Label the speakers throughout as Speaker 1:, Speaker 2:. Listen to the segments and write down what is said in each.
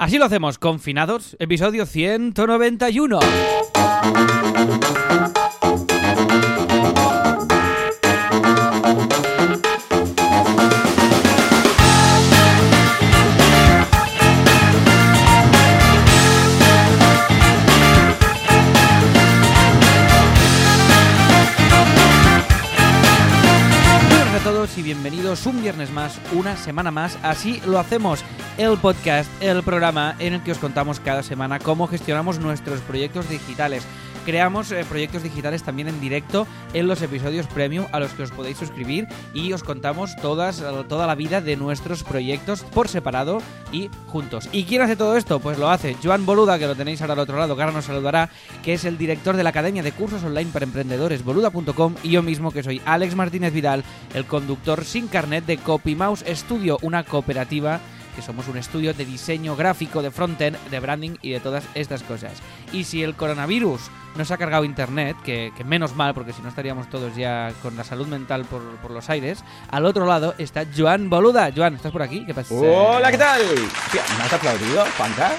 Speaker 1: Así lo hacemos, confinados, episodio 191. Un viernes más, una semana más. Así lo hacemos, el podcast, el programa en el que os contamos cada semana cómo gestionamos nuestros proyectos digitales. Creamos eh, proyectos digitales también en directo en los episodios premium a los que os podéis suscribir y os contamos eh, toda la vida de nuestros proyectos por separado y juntos. ¿Y quién hace todo esto? Pues lo hace Joan Boluda, que lo tenéis ahora al otro lado, que ahora nos saludará, que es el director de la Academia de Cursos Online para Emprendedores, boluda.com, y yo mismo, que soy Alex Martínez Vidal, el conductor sin carnet de CopyMouse Studio, una cooperativa que somos un estudio de diseño gráfico, de frontend, de branding y de todas estas cosas. Y si el coronavirus nos ha cargado internet, que, que menos mal, porque si no estaríamos todos ya con la salud mental por, por los aires, al otro lado está Joan Boluda. Joan, ¿estás por aquí? ¿Qué pasa?
Speaker 2: Hola, ¿qué tal? Hostia, ¿me has aplaudido, Juanca?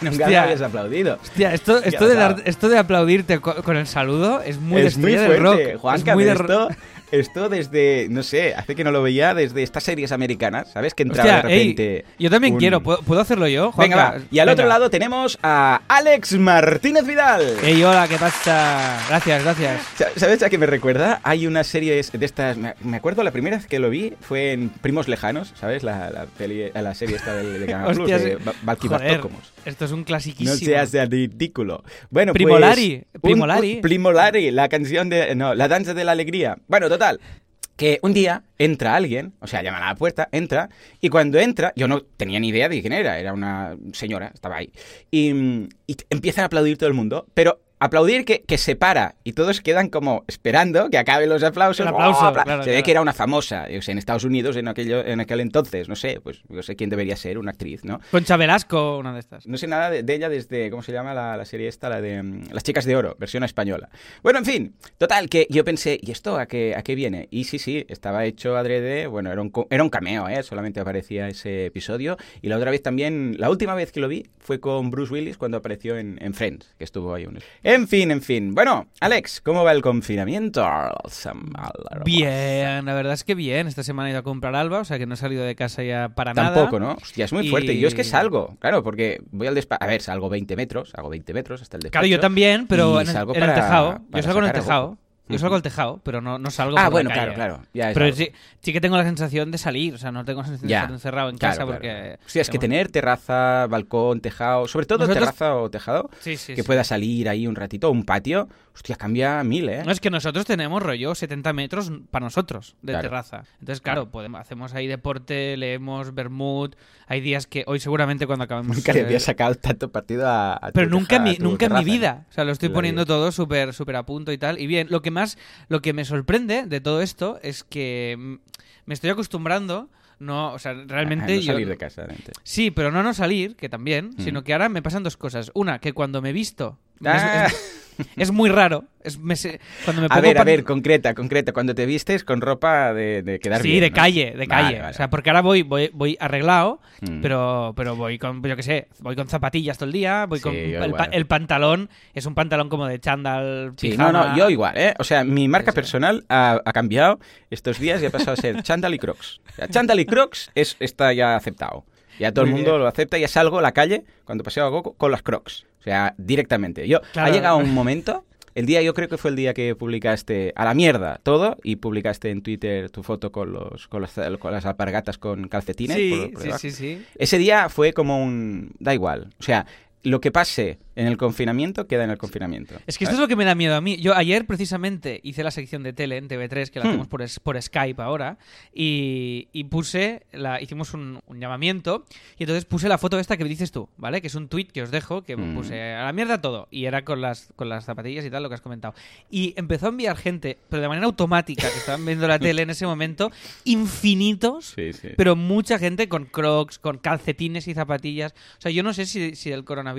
Speaker 2: Nunca me
Speaker 1: Hostia.
Speaker 2: habías aplaudido.
Speaker 1: Hostia, esto, esto, de, esto de aplaudirte co- con el saludo es muy de
Speaker 2: es muy
Speaker 1: estrella
Speaker 2: fuerte,
Speaker 1: de rock.
Speaker 2: Juanca,
Speaker 1: es muy de
Speaker 2: esto, esto desde, no sé, hace que no lo veía desde estas series americanas, ¿sabes? Que entraba
Speaker 1: Hostia,
Speaker 2: de
Speaker 1: ey,
Speaker 2: repente...
Speaker 1: yo también
Speaker 2: un-
Speaker 1: quiero. ¿Puedo, puedo hacerlo yo?
Speaker 2: Venga,
Speaker 1: Juanca?
Speaker 2: va. Y al otro
Speaker 1: Venga.
Speaker 2: lado tenemos a Alex Martínez Vidal.
Speaker 1: Ey, hola, ¿qué pasa? Gracias, gracias.
Speaker 2: Sa- ¿Sabes a qué me recuerda? Hay una serie de estas. Me acuerdo la primera vez que lo vi fue en Primos Lejanos, ¿sabes? La, la, peli- la serie esta del, de Canal Plus, de
Speaker 1: sí.
Speaker 2: Ba- Valky
Speaker 1: Joder. Esto es un
Speaker 2: No
Speaker 1: clasiquísimo.
Speaker 2: seas de ridículo. Bueno,
Speaker 1: Primolari,
Speaker 2: pues,
Speaker 1: Primolari.
Speaker 2: un- Primolari, la canción de... No, la danza de la alegría. Bueno, total. Que un día entra alguien, o sea, llaman a la puerta, entra, y cuando entra, yo no tenía ni idea de quién era, era una señora, estaba ahí, y, y empiezan a aplaudir todo el mundo, pero aplaudir que, que se para, y todos quedan como esperando que acaben los aplausos.
Speaker 1: Aplauso,
Speaker 2: ¡Oh! Apla-
Speaker 1: claro,
Speaker 2: se ve
Speaker 1: claro.
Speaker 2: que era una famosa, yo sé, en Estados Unidos en, aquello, en aquel entonces, no sé, pues yo sé quién debería ser, una actriz, ¿no?
Speaker 1: Concha Velasco, una de estas.
Speaker 2: No sé nada de, de ella desde, ¿cómo se llama la, la serie esta? La de mm, Las Chicas de Oro, versión española. Bueno, en fin, total, que yo pensé, ¿y esto a qué, a qué viene? Y sí, sí, estaba hecho adrede, bueno, era un, era un cameo, ¿eh? Solamente aparecía ese episodio. Y la otra vez también, la última vez que lo vi fue con Bruce Willis cuando apareció en, en Friends, que estuvo ahí un... En fin, en fin. Bueno, Alex, ¿cómo va el confinamiento?
Speaker 1: Bien, la verdad es que bien. Esta semana he ido a comprar Alba, o sea que no he salido de casa ya para nada.
Speaker 2: Tampoco, ¿no? Hostia, es muy
Speaker 1: Y-
Speaker 2: fuerte. Yo es que salgo, claro, porque voy al despacho. A ver, salgo 20 metros, hago 20 metros hasta el despacho.
Speaker 1: Claro, yo también, pero en el, en el
Speaker 2: para-
Speaker 1: tejado. Yo salgo en el tejado. Yo salgo al tejado, pero no, no salgo
Speaker 2: Ah,
Speaker 1: por la
Speaker 2: bueno,
Speaker 1: calle.
Speaker 2: claro, claro. Ya
Speaker 1: Pero sí, sí que tengo la sensación de salir, o sea, no tengo la sensación de
Speaker 2: Ya,
Speaker 1: estar encerrado en
Speaker 2: Claro,
Speaker 1: casa
Speaker 2: claro.
Speaker 1: porque...
Speaker 2: Sí, es que tener terraza, balcón, tejado, sobre todo
Speaker 1: Nosotros-
Speaker 2: terraza o tejado,
Speaker 1: Sí, sí,
Speaker 2: que pueda salir ahí un ratito, un patio, hostia, cambia mil, ¿eh?
Speaker 1: No, es que nosotros tenemos rollo 70 metros para nosotros de
Speaker 2: Claro.
Speaker 1: terraza. Entonces, claro, podemos, hacemos ahí deporte, leemos Bermud. Hay días que hoy seguramente cuando acabemos...
Speaker 2: Nunca le
Speaker 1: eh,
Speaker 2: había sacado tanto partido a, a tu
Speaker 1: Pero nunca, en
Speaker 2: teja-
Speaker 1: mi,
Speaker 2: a tu
Speaker 1: nunca en mi
Speaker 2: terraza, ¿eh?
Speaker 1: vida. O sea, lo estoy
Speaker 2: La
Speaker 1: poniendo
Speaker 2: vida.
Speaker 1: todo súper súper a punto y tal. Y bien, lo que más, lo que me sorprende de todo esto es que mm, me estoy acostumbrando. No, o sea, realmente
Speaker 2: no
Speaker 1: yo.
Speaker 2: salir de casa, realmente.
Speaker 1: Sí, pero no no salir, que también,
Speaker 2: Mm.
Speaker 1: sino que ahora me pasan dos cosas. Una, que cuando me visto.
Speaker 2: Ah.
Speaker 1: Es, es muy raro. Es, me cuando me
Speaker 2: A ver, a ver, concreta, concreta. Cuando te vistes con ropa de, de quedar
Speaker 1: Sí,
Speaker 2: bien,
Speaker 1: de
Speaker 2: ¿no?
Speaker 1: calle, de calle.
Speaker 2: vale.
Speaker 1: O sea, porque ahora voy, voy, voy arreglado,
Speaker 2: Mm.
Speaker 1: pero, pero voy con, yo qué sé, voy con zapatillas todo el día, voy
Speaker 2: Sí,
Speaker 1: con el, pantalón, es un pantalón como de chándal,
Speaker 2: Sí,
Speaker 1: pijama.
Speaker 2: no, no, yo igual, ¿eh? O sea, mi marca
Speaker 1: Sí, sí.
Speaker 2: personal ha, ha cambiado estos días y ha pasado a ser chándal y crocs. O sea, chándal y crocs es, está ya aceptado. Ya todo
Speaker 1: Muy
Speaker 2: el mundo
Speaker 1: bien.
Speaker 2: lo acepta, ya salgo a la calle cuando paseo algo con las crocs. O sea, directamente. Yo,
Speaker 1: Claro.
Speaker 2: Ha llegado un momento, el día, yo creo que fue el día que publicaste a la mierda todo y publicaste en Twitter tu foto con, los, con, los- con las alpargatas con calcetines.
Speaker 1: Sí,
Speaker 2: por- por
Speaker 1: sí, sí, sí.
Speaker 2: Ese día fue como un... Da igual. O sea, lo que pase en el confinamiento queda en el confinamiento.
Speaker 1: Es que esto es lo que me da miedo a mí. Yo ayer precisamente hice la sección de tele en TV3, que la
Speaker 2: Hmm.
Speaker 1: hacemos por, por Skype ahora, y, y puse, la, hicimos un, un llamamiento, y entonces puse la foto esta que dices tú, ¿vale? Que es un tweet que os dejo, que
Speaker 2: Hmm.
Speaker 1: puse a la mierda todo, y era con las, con las zapatillas y tal, lo que has comentado. Y empezó a enviar gente, pero de manera automática, que estaban viendo la tele en ese momento, infinitos
Speaker 2: Sí, sí.
Speaker 1: pero mucha gente con crocs, con calcetines y zapatillas. O sea, yo no sé si, si del coronavirus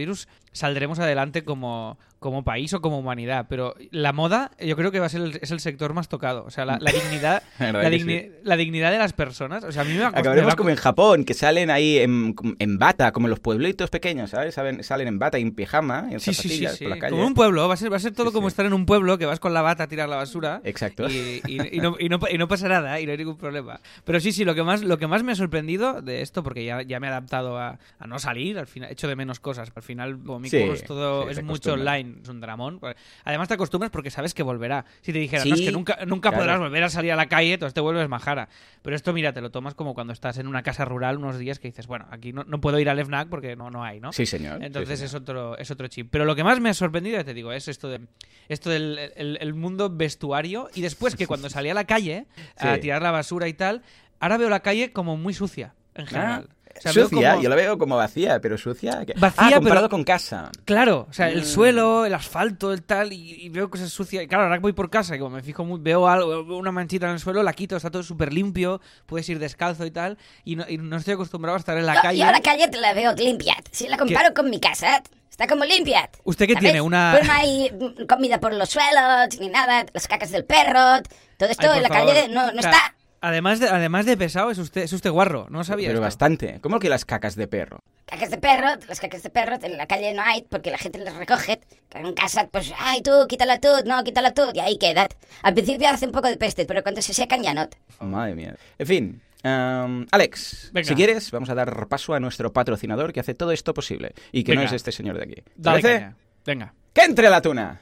Speaker 1: saldremos adelante como, como país o como humanidad, pero la moda yo creo que va a ser el, es el sector más tocado. O sea, la, la dignidad,
Speaker 2: La
Speaker 1: digni- la dignidad de las personas. O sea, a mí me va me
Speaker 2: Acabaremos como en Japón, que salen ahí en, en bata, como en los pueblitos pequeños, ¿sabes? Saben- Salen en bata y en pijama, en
Speaker 1: Sí, sí, sí,
Speaker 2: zapatillas
Speaker 1: sí.
Speaker 2: por la calle.
Speaker 1: Como un pueblo, va a ser, va a ser todo como estar en un pueblo que vas con la bata a tirar la basura.
Speaker 2: Exacto.
Speaker 1: Y, y- y no, y no- y no pasa nada y no hay ningún problema. Pero sí, sí, lo que más, lo que más me ha sorprendido de esto, porque ya, ya me he adaptado a, a no salir, al final, echo de menos cosas. Al final, como mi es todo, es mucho
Speaker 2: acostumbras.
Speaker 1: Es un dramón. Además te acostumbras porque sabes que volverá. Si te dijeran, no, es que nunca, nunca
Speaker 2: claro.
Speaker 1: podrás volver a salir a la calle, entonces te vuelves majara. Pero esto, mira, te lo tomas como cuando estás en una casa rural unos días que dices, bueno, aquí no, no puedo ir al FNAC porque no, no hay, ¿no?
Speaker 2: Sí, señor. sí,
Speaker 1: Entonces
Speaker 2: señor.
Speaker 1: es otro es otro chip. Pero lo que más me ha sorprendido, ya te digo, es esto de esto del el, el mundo vestuario y después que cuando salí a la calle a
Speaker 2: Sí.
Speaker 1: tirar la basura y tal, ahora veo la calle como muy sucia en general. O sea, veo
Speaker 2: sucia,
Speaker 1: como-
Speaker 2: yo la veo como vacía, pero sucia. que-
Speaker 1: Vacía,
Speaker 2: ah, comparado
Speaker 1: pero-
Speaker 2: con casa.
Speaker 1: Claro, o sea, el
Speaker 2: Mm.
Speaker 1: suelo, el asfalto, el tal, y, y veo cosas sucias. Y claro, ahora que voy por casa y como me fijo muy, veo algo, una manchita en el suelo, la quito, está todo súper limpio, puedes ir descalzo y tal, y no, y no estoy acostumbrado a estar en la
Speaker 3: No,
Speaker 1: calle.
Speaker 3: Yo la calle te la veo limpia. Si la comparo con mi casa, está como limpia.
Speaker 1: ¿Usted qué
Speaker 3: ¿Sabes?
Speaker 1: tiene? Una-
Speaker 3: Pues no hay comida por los suelos, ni nada, las cacas del perro, todo esto
Speaker 1: Ay,
Speaker 3: en la
Speaker 1: favor.
Speaker 3: calle no, está.
Speaker 1: Además de, además de pesado, es usted, es usted guarro, no sabía.
Speaker 2: Pero
Speaker 1: esto.
Speaker 2: bastante. ¿Cómo que las cacas de perro?
Speaker 3: Cacas de perro, las cacas de perro en la calle no hay porque la gente las recoge. En casa, pues, ay, tú, quítala tú, no, quítala tú, y ahí queda. Al principio hace un poco de peste, pero cuando se secan ya no.
Speaker 2: Madre mía. En fin. em, Alex,
Speaker 1: Venga.
Speaker 2: si quieres, vamos a dar paso a nuestro patrocinador que hace todo esto posible y que no
Speaker 1: Venga.
Speaker 2: es este señor de aquí. ¿Te
Speaker 1: Dale
Speaker 2: parece?
Speaker 1: Venga.
Speaker 2: ¡Que entre la tuna!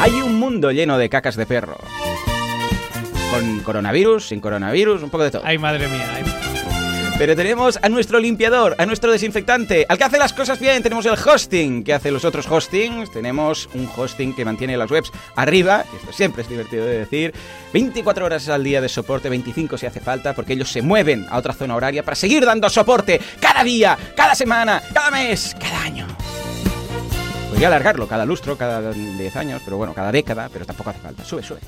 Speaker 2: Hay un mundo lleno de cacas de perro. Con coronavirus, sin coronavirus, un poco de todo.
Speaker 1: Ay, madre mía. ay.
Speaker 2: Pero tenemos a nuestro limpiador, a nuestro desinfectante, al que hace las cosas bien. Tenemos el hosting, que hace los otros hostings. Tenemos un hosting que mantiene las webs arriba, esto siempre es divertido de decir. 24 horas al día de soporte, 25 si hace falta, porque ellos se mueven a otra zona horaria para seguir dando soporte cada día, cada semana, cada mes, cada año. Podría alargarlo cada lustro, cada 10 años, pero bueno, cada década, pero tampoco hace falta. Sube, sube.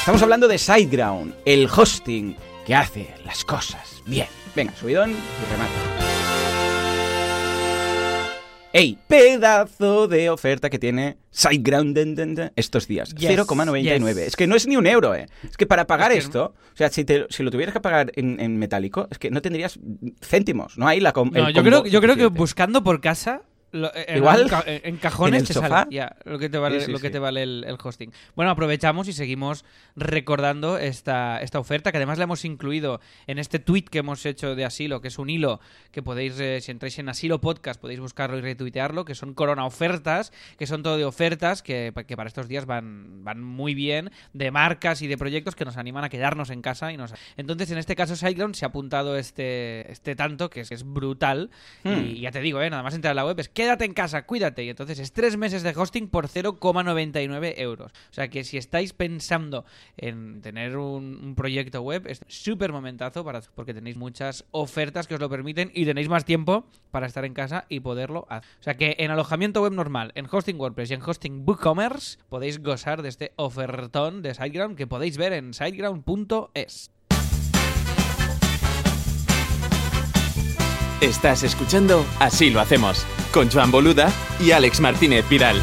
Speaker 2: Estamos hablando de SiteGround, el hosting que hace las cosas bien. Venga, subidón y remate. ¡Ey! Pedazo de oferta que tiene SiteGround estos días.
Speaker 1: Yes,
Speaker 2: 0,99.
Speaker 1: yes.
Speaker 2: Es que no es ni un euro, ¿eh? Es que para pagar
Speaker 1: Es que
Speaker 2: esto, o sea, si, te- si lo tuvieras que pagar en, en metálico, es que no tendrías céntimos. No hay la com-
Speaker 1: No,
Speaker 2: el
Speaker 1: yo creo, yo creo que buscando por casa. Lo- en,
Speaker 2: Igual,
Speaker 1: en ca- en cajones
Speaker 2: en el
Speaker 1: te
Speaker 2: sofá.
Speaker 1: sale ya lo que te vale,
Speaker 2: Sí, sí,
Speaker 1: lo que
Speaker 2: sí.
Speaker 1: te vale el, el hosting. Bueno, aprovechamos y seguimos recordando esta, esta oferta que además la hemos incluido en este tweet que hemos hecho de Asilo, que es un hilo que podéis, eh, si entráis en Asilo Podcast, podéis buscarlo y retuitearlo, que son corona ofertas, que son todo de ofertas que, que para estos días van, van muy bien, de marcas y de proyectos que nos animan a quedarnos en casa. y nos Entonces, en este caso, SiteGround se ha apuntado este, este tanto, que es, es brutal.
Speaker 2: Hmm.
Speaker 1: Y ya te digo, ¿eh? nada más entrar a la web es quédate en casa, cuídate. Y entonces es tres meses de hosting por 0,99 euros. O sea que si estáis pensando en tener un, proyecto web, es súper momentazo para, porque tenéis muchas ofertas que os lo permiten y tenéis más tiempo para estar en casa y poderlo hacer. O sea que en alojamiento web normal, en hosting WordPress y en hosting WooCommerce podéis gozar de este ofertón de SiteGround que podéis ver en siteground.es.
Speaker 4: Estás escuchando Así lo hacemos, con Joan Boluda y Alex Martínez Vidal.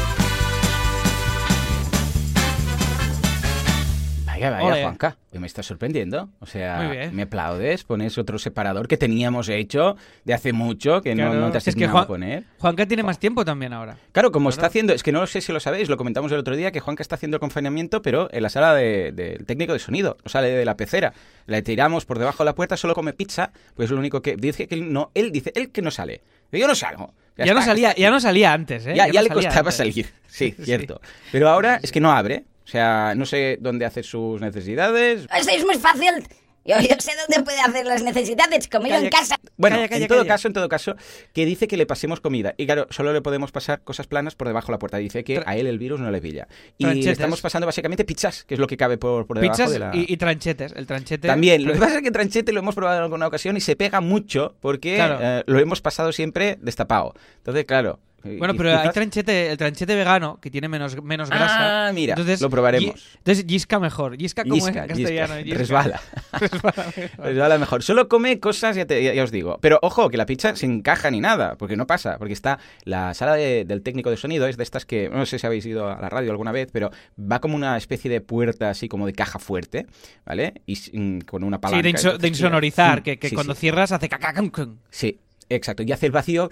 Speaker 2: Vaya, vaya,
Speaker 1: Ole.
Speaker 2: Juanca. Hoy me estás sorprendiendo. O sea, me aplaudes, pones otro separador que teníamos hecho de hace mucho, que no-
Speaker 1: Claro.
Speaker 2: no, te has
Speaker 1: Es que
Speaker 2: de
Speaker 1: Juan-
Speaker 2: poner.
Speaker 1: Juanca tiene más tiempo también ahora.
Speaker 2: Claro, como está
Speaker 1: Claro.
Speaker 2: haciendo, es que no sé si lo sabéis, lo comentamos el otro día, que Juanca está haciendo el confinamiento, pero en la sala de- del técnico de sonido, no sale de la pecera. Le tiramos por debajo de la puerta, solo come pizza, pues es lo único que dice que él no, él dice, él que no sale. Yo no salgo.
Speaker 1: Ya, no
Speaker 2: está,
Speaker 1: salía,
Speaker 2: está-
Speaker 1: ya no salía antes, ¿eh?
Speaker 2: ya,
Speaker 1: no
Speaker 2: ya le
Speaker 1: salía
Speaker 2: costaba
Speaker 1: antes.
Speaker 2: salir, sí,
Speaker 1: Sí.
Speaker 2: cierto. Pero ahora es que no abre, o sea, no sé dónde hace sus necesidades.
Speaker 3: Esto es muy fácil. Yo, yo sé dónde puede hacer las necesidades, como yo en casa.
Speaker 2: Bueno,
Speaker 1: Calla, calla,
Speaker 2: en todo
Speaker 1: calla.
Speaker 2: caso, en todo caso, que dice que le pasemos comida. Y claro, solo le podemos pasar cosas planas por debajo de la puerta. Dice que
Speaker 1: Tra-
Speaker 2: a él el virus no le pilla. Y le estamos pasando básicamente pizzas, que es lo que cabe por, por debajo
Speaker 1: Pizzas
Speaker 2: de la...
Speaker 1: y, y tranchetes. El tranchete.
Speaker 2: También, lo que pasa es que tranchete lo hemos probado en alguna ocasión y se pega mucho porque
Speaker 1: Claro.
Speaker 2: eh, lo hemos pasado siempre destapado. Entonces, claro,
Speaker 1: Bueno,
Speaker 2: y
Speaker 1: pero hay tranchete, el tranchete vegano que tiene menos, menos grasa.
Speaker 2: Ah, mira,
Speaker 1: entonces,
Speaker 2: lo probaremos.
Speaker 1: Entonces, yisca mejor. Yisca como en castellano.
Speaker 2: yisca. Resbala.
Speaker 1: Resbala mejor.
Speaker 2: Resbala mejor. Solo come cosas, ya, te- ya- ya os digo. Pero ojo, que la pizza se encaja ni nada, porque no pasa. Porque está la sala de- del técnico de sonido, es de estas que, no sé si habéis ido a la radio alguna vez, pero va como una especie de puerta así como de caja fuerte, ¿vale? Y sin- con una palanca.
Speaker 1: Sí, de, inso- de insonorizar,
Speaker 2: sí,
Speaker 1: que, que
Speaker 2: sí,
Speaker 1: cuando
Speaker 2: sí.
Speaker 1: cierras hace cacacum.
Speaker 2: Sí, exacto. Y hace el vacío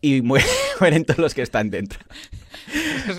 Speaker 2: y muere- mueren todos los que están dentro.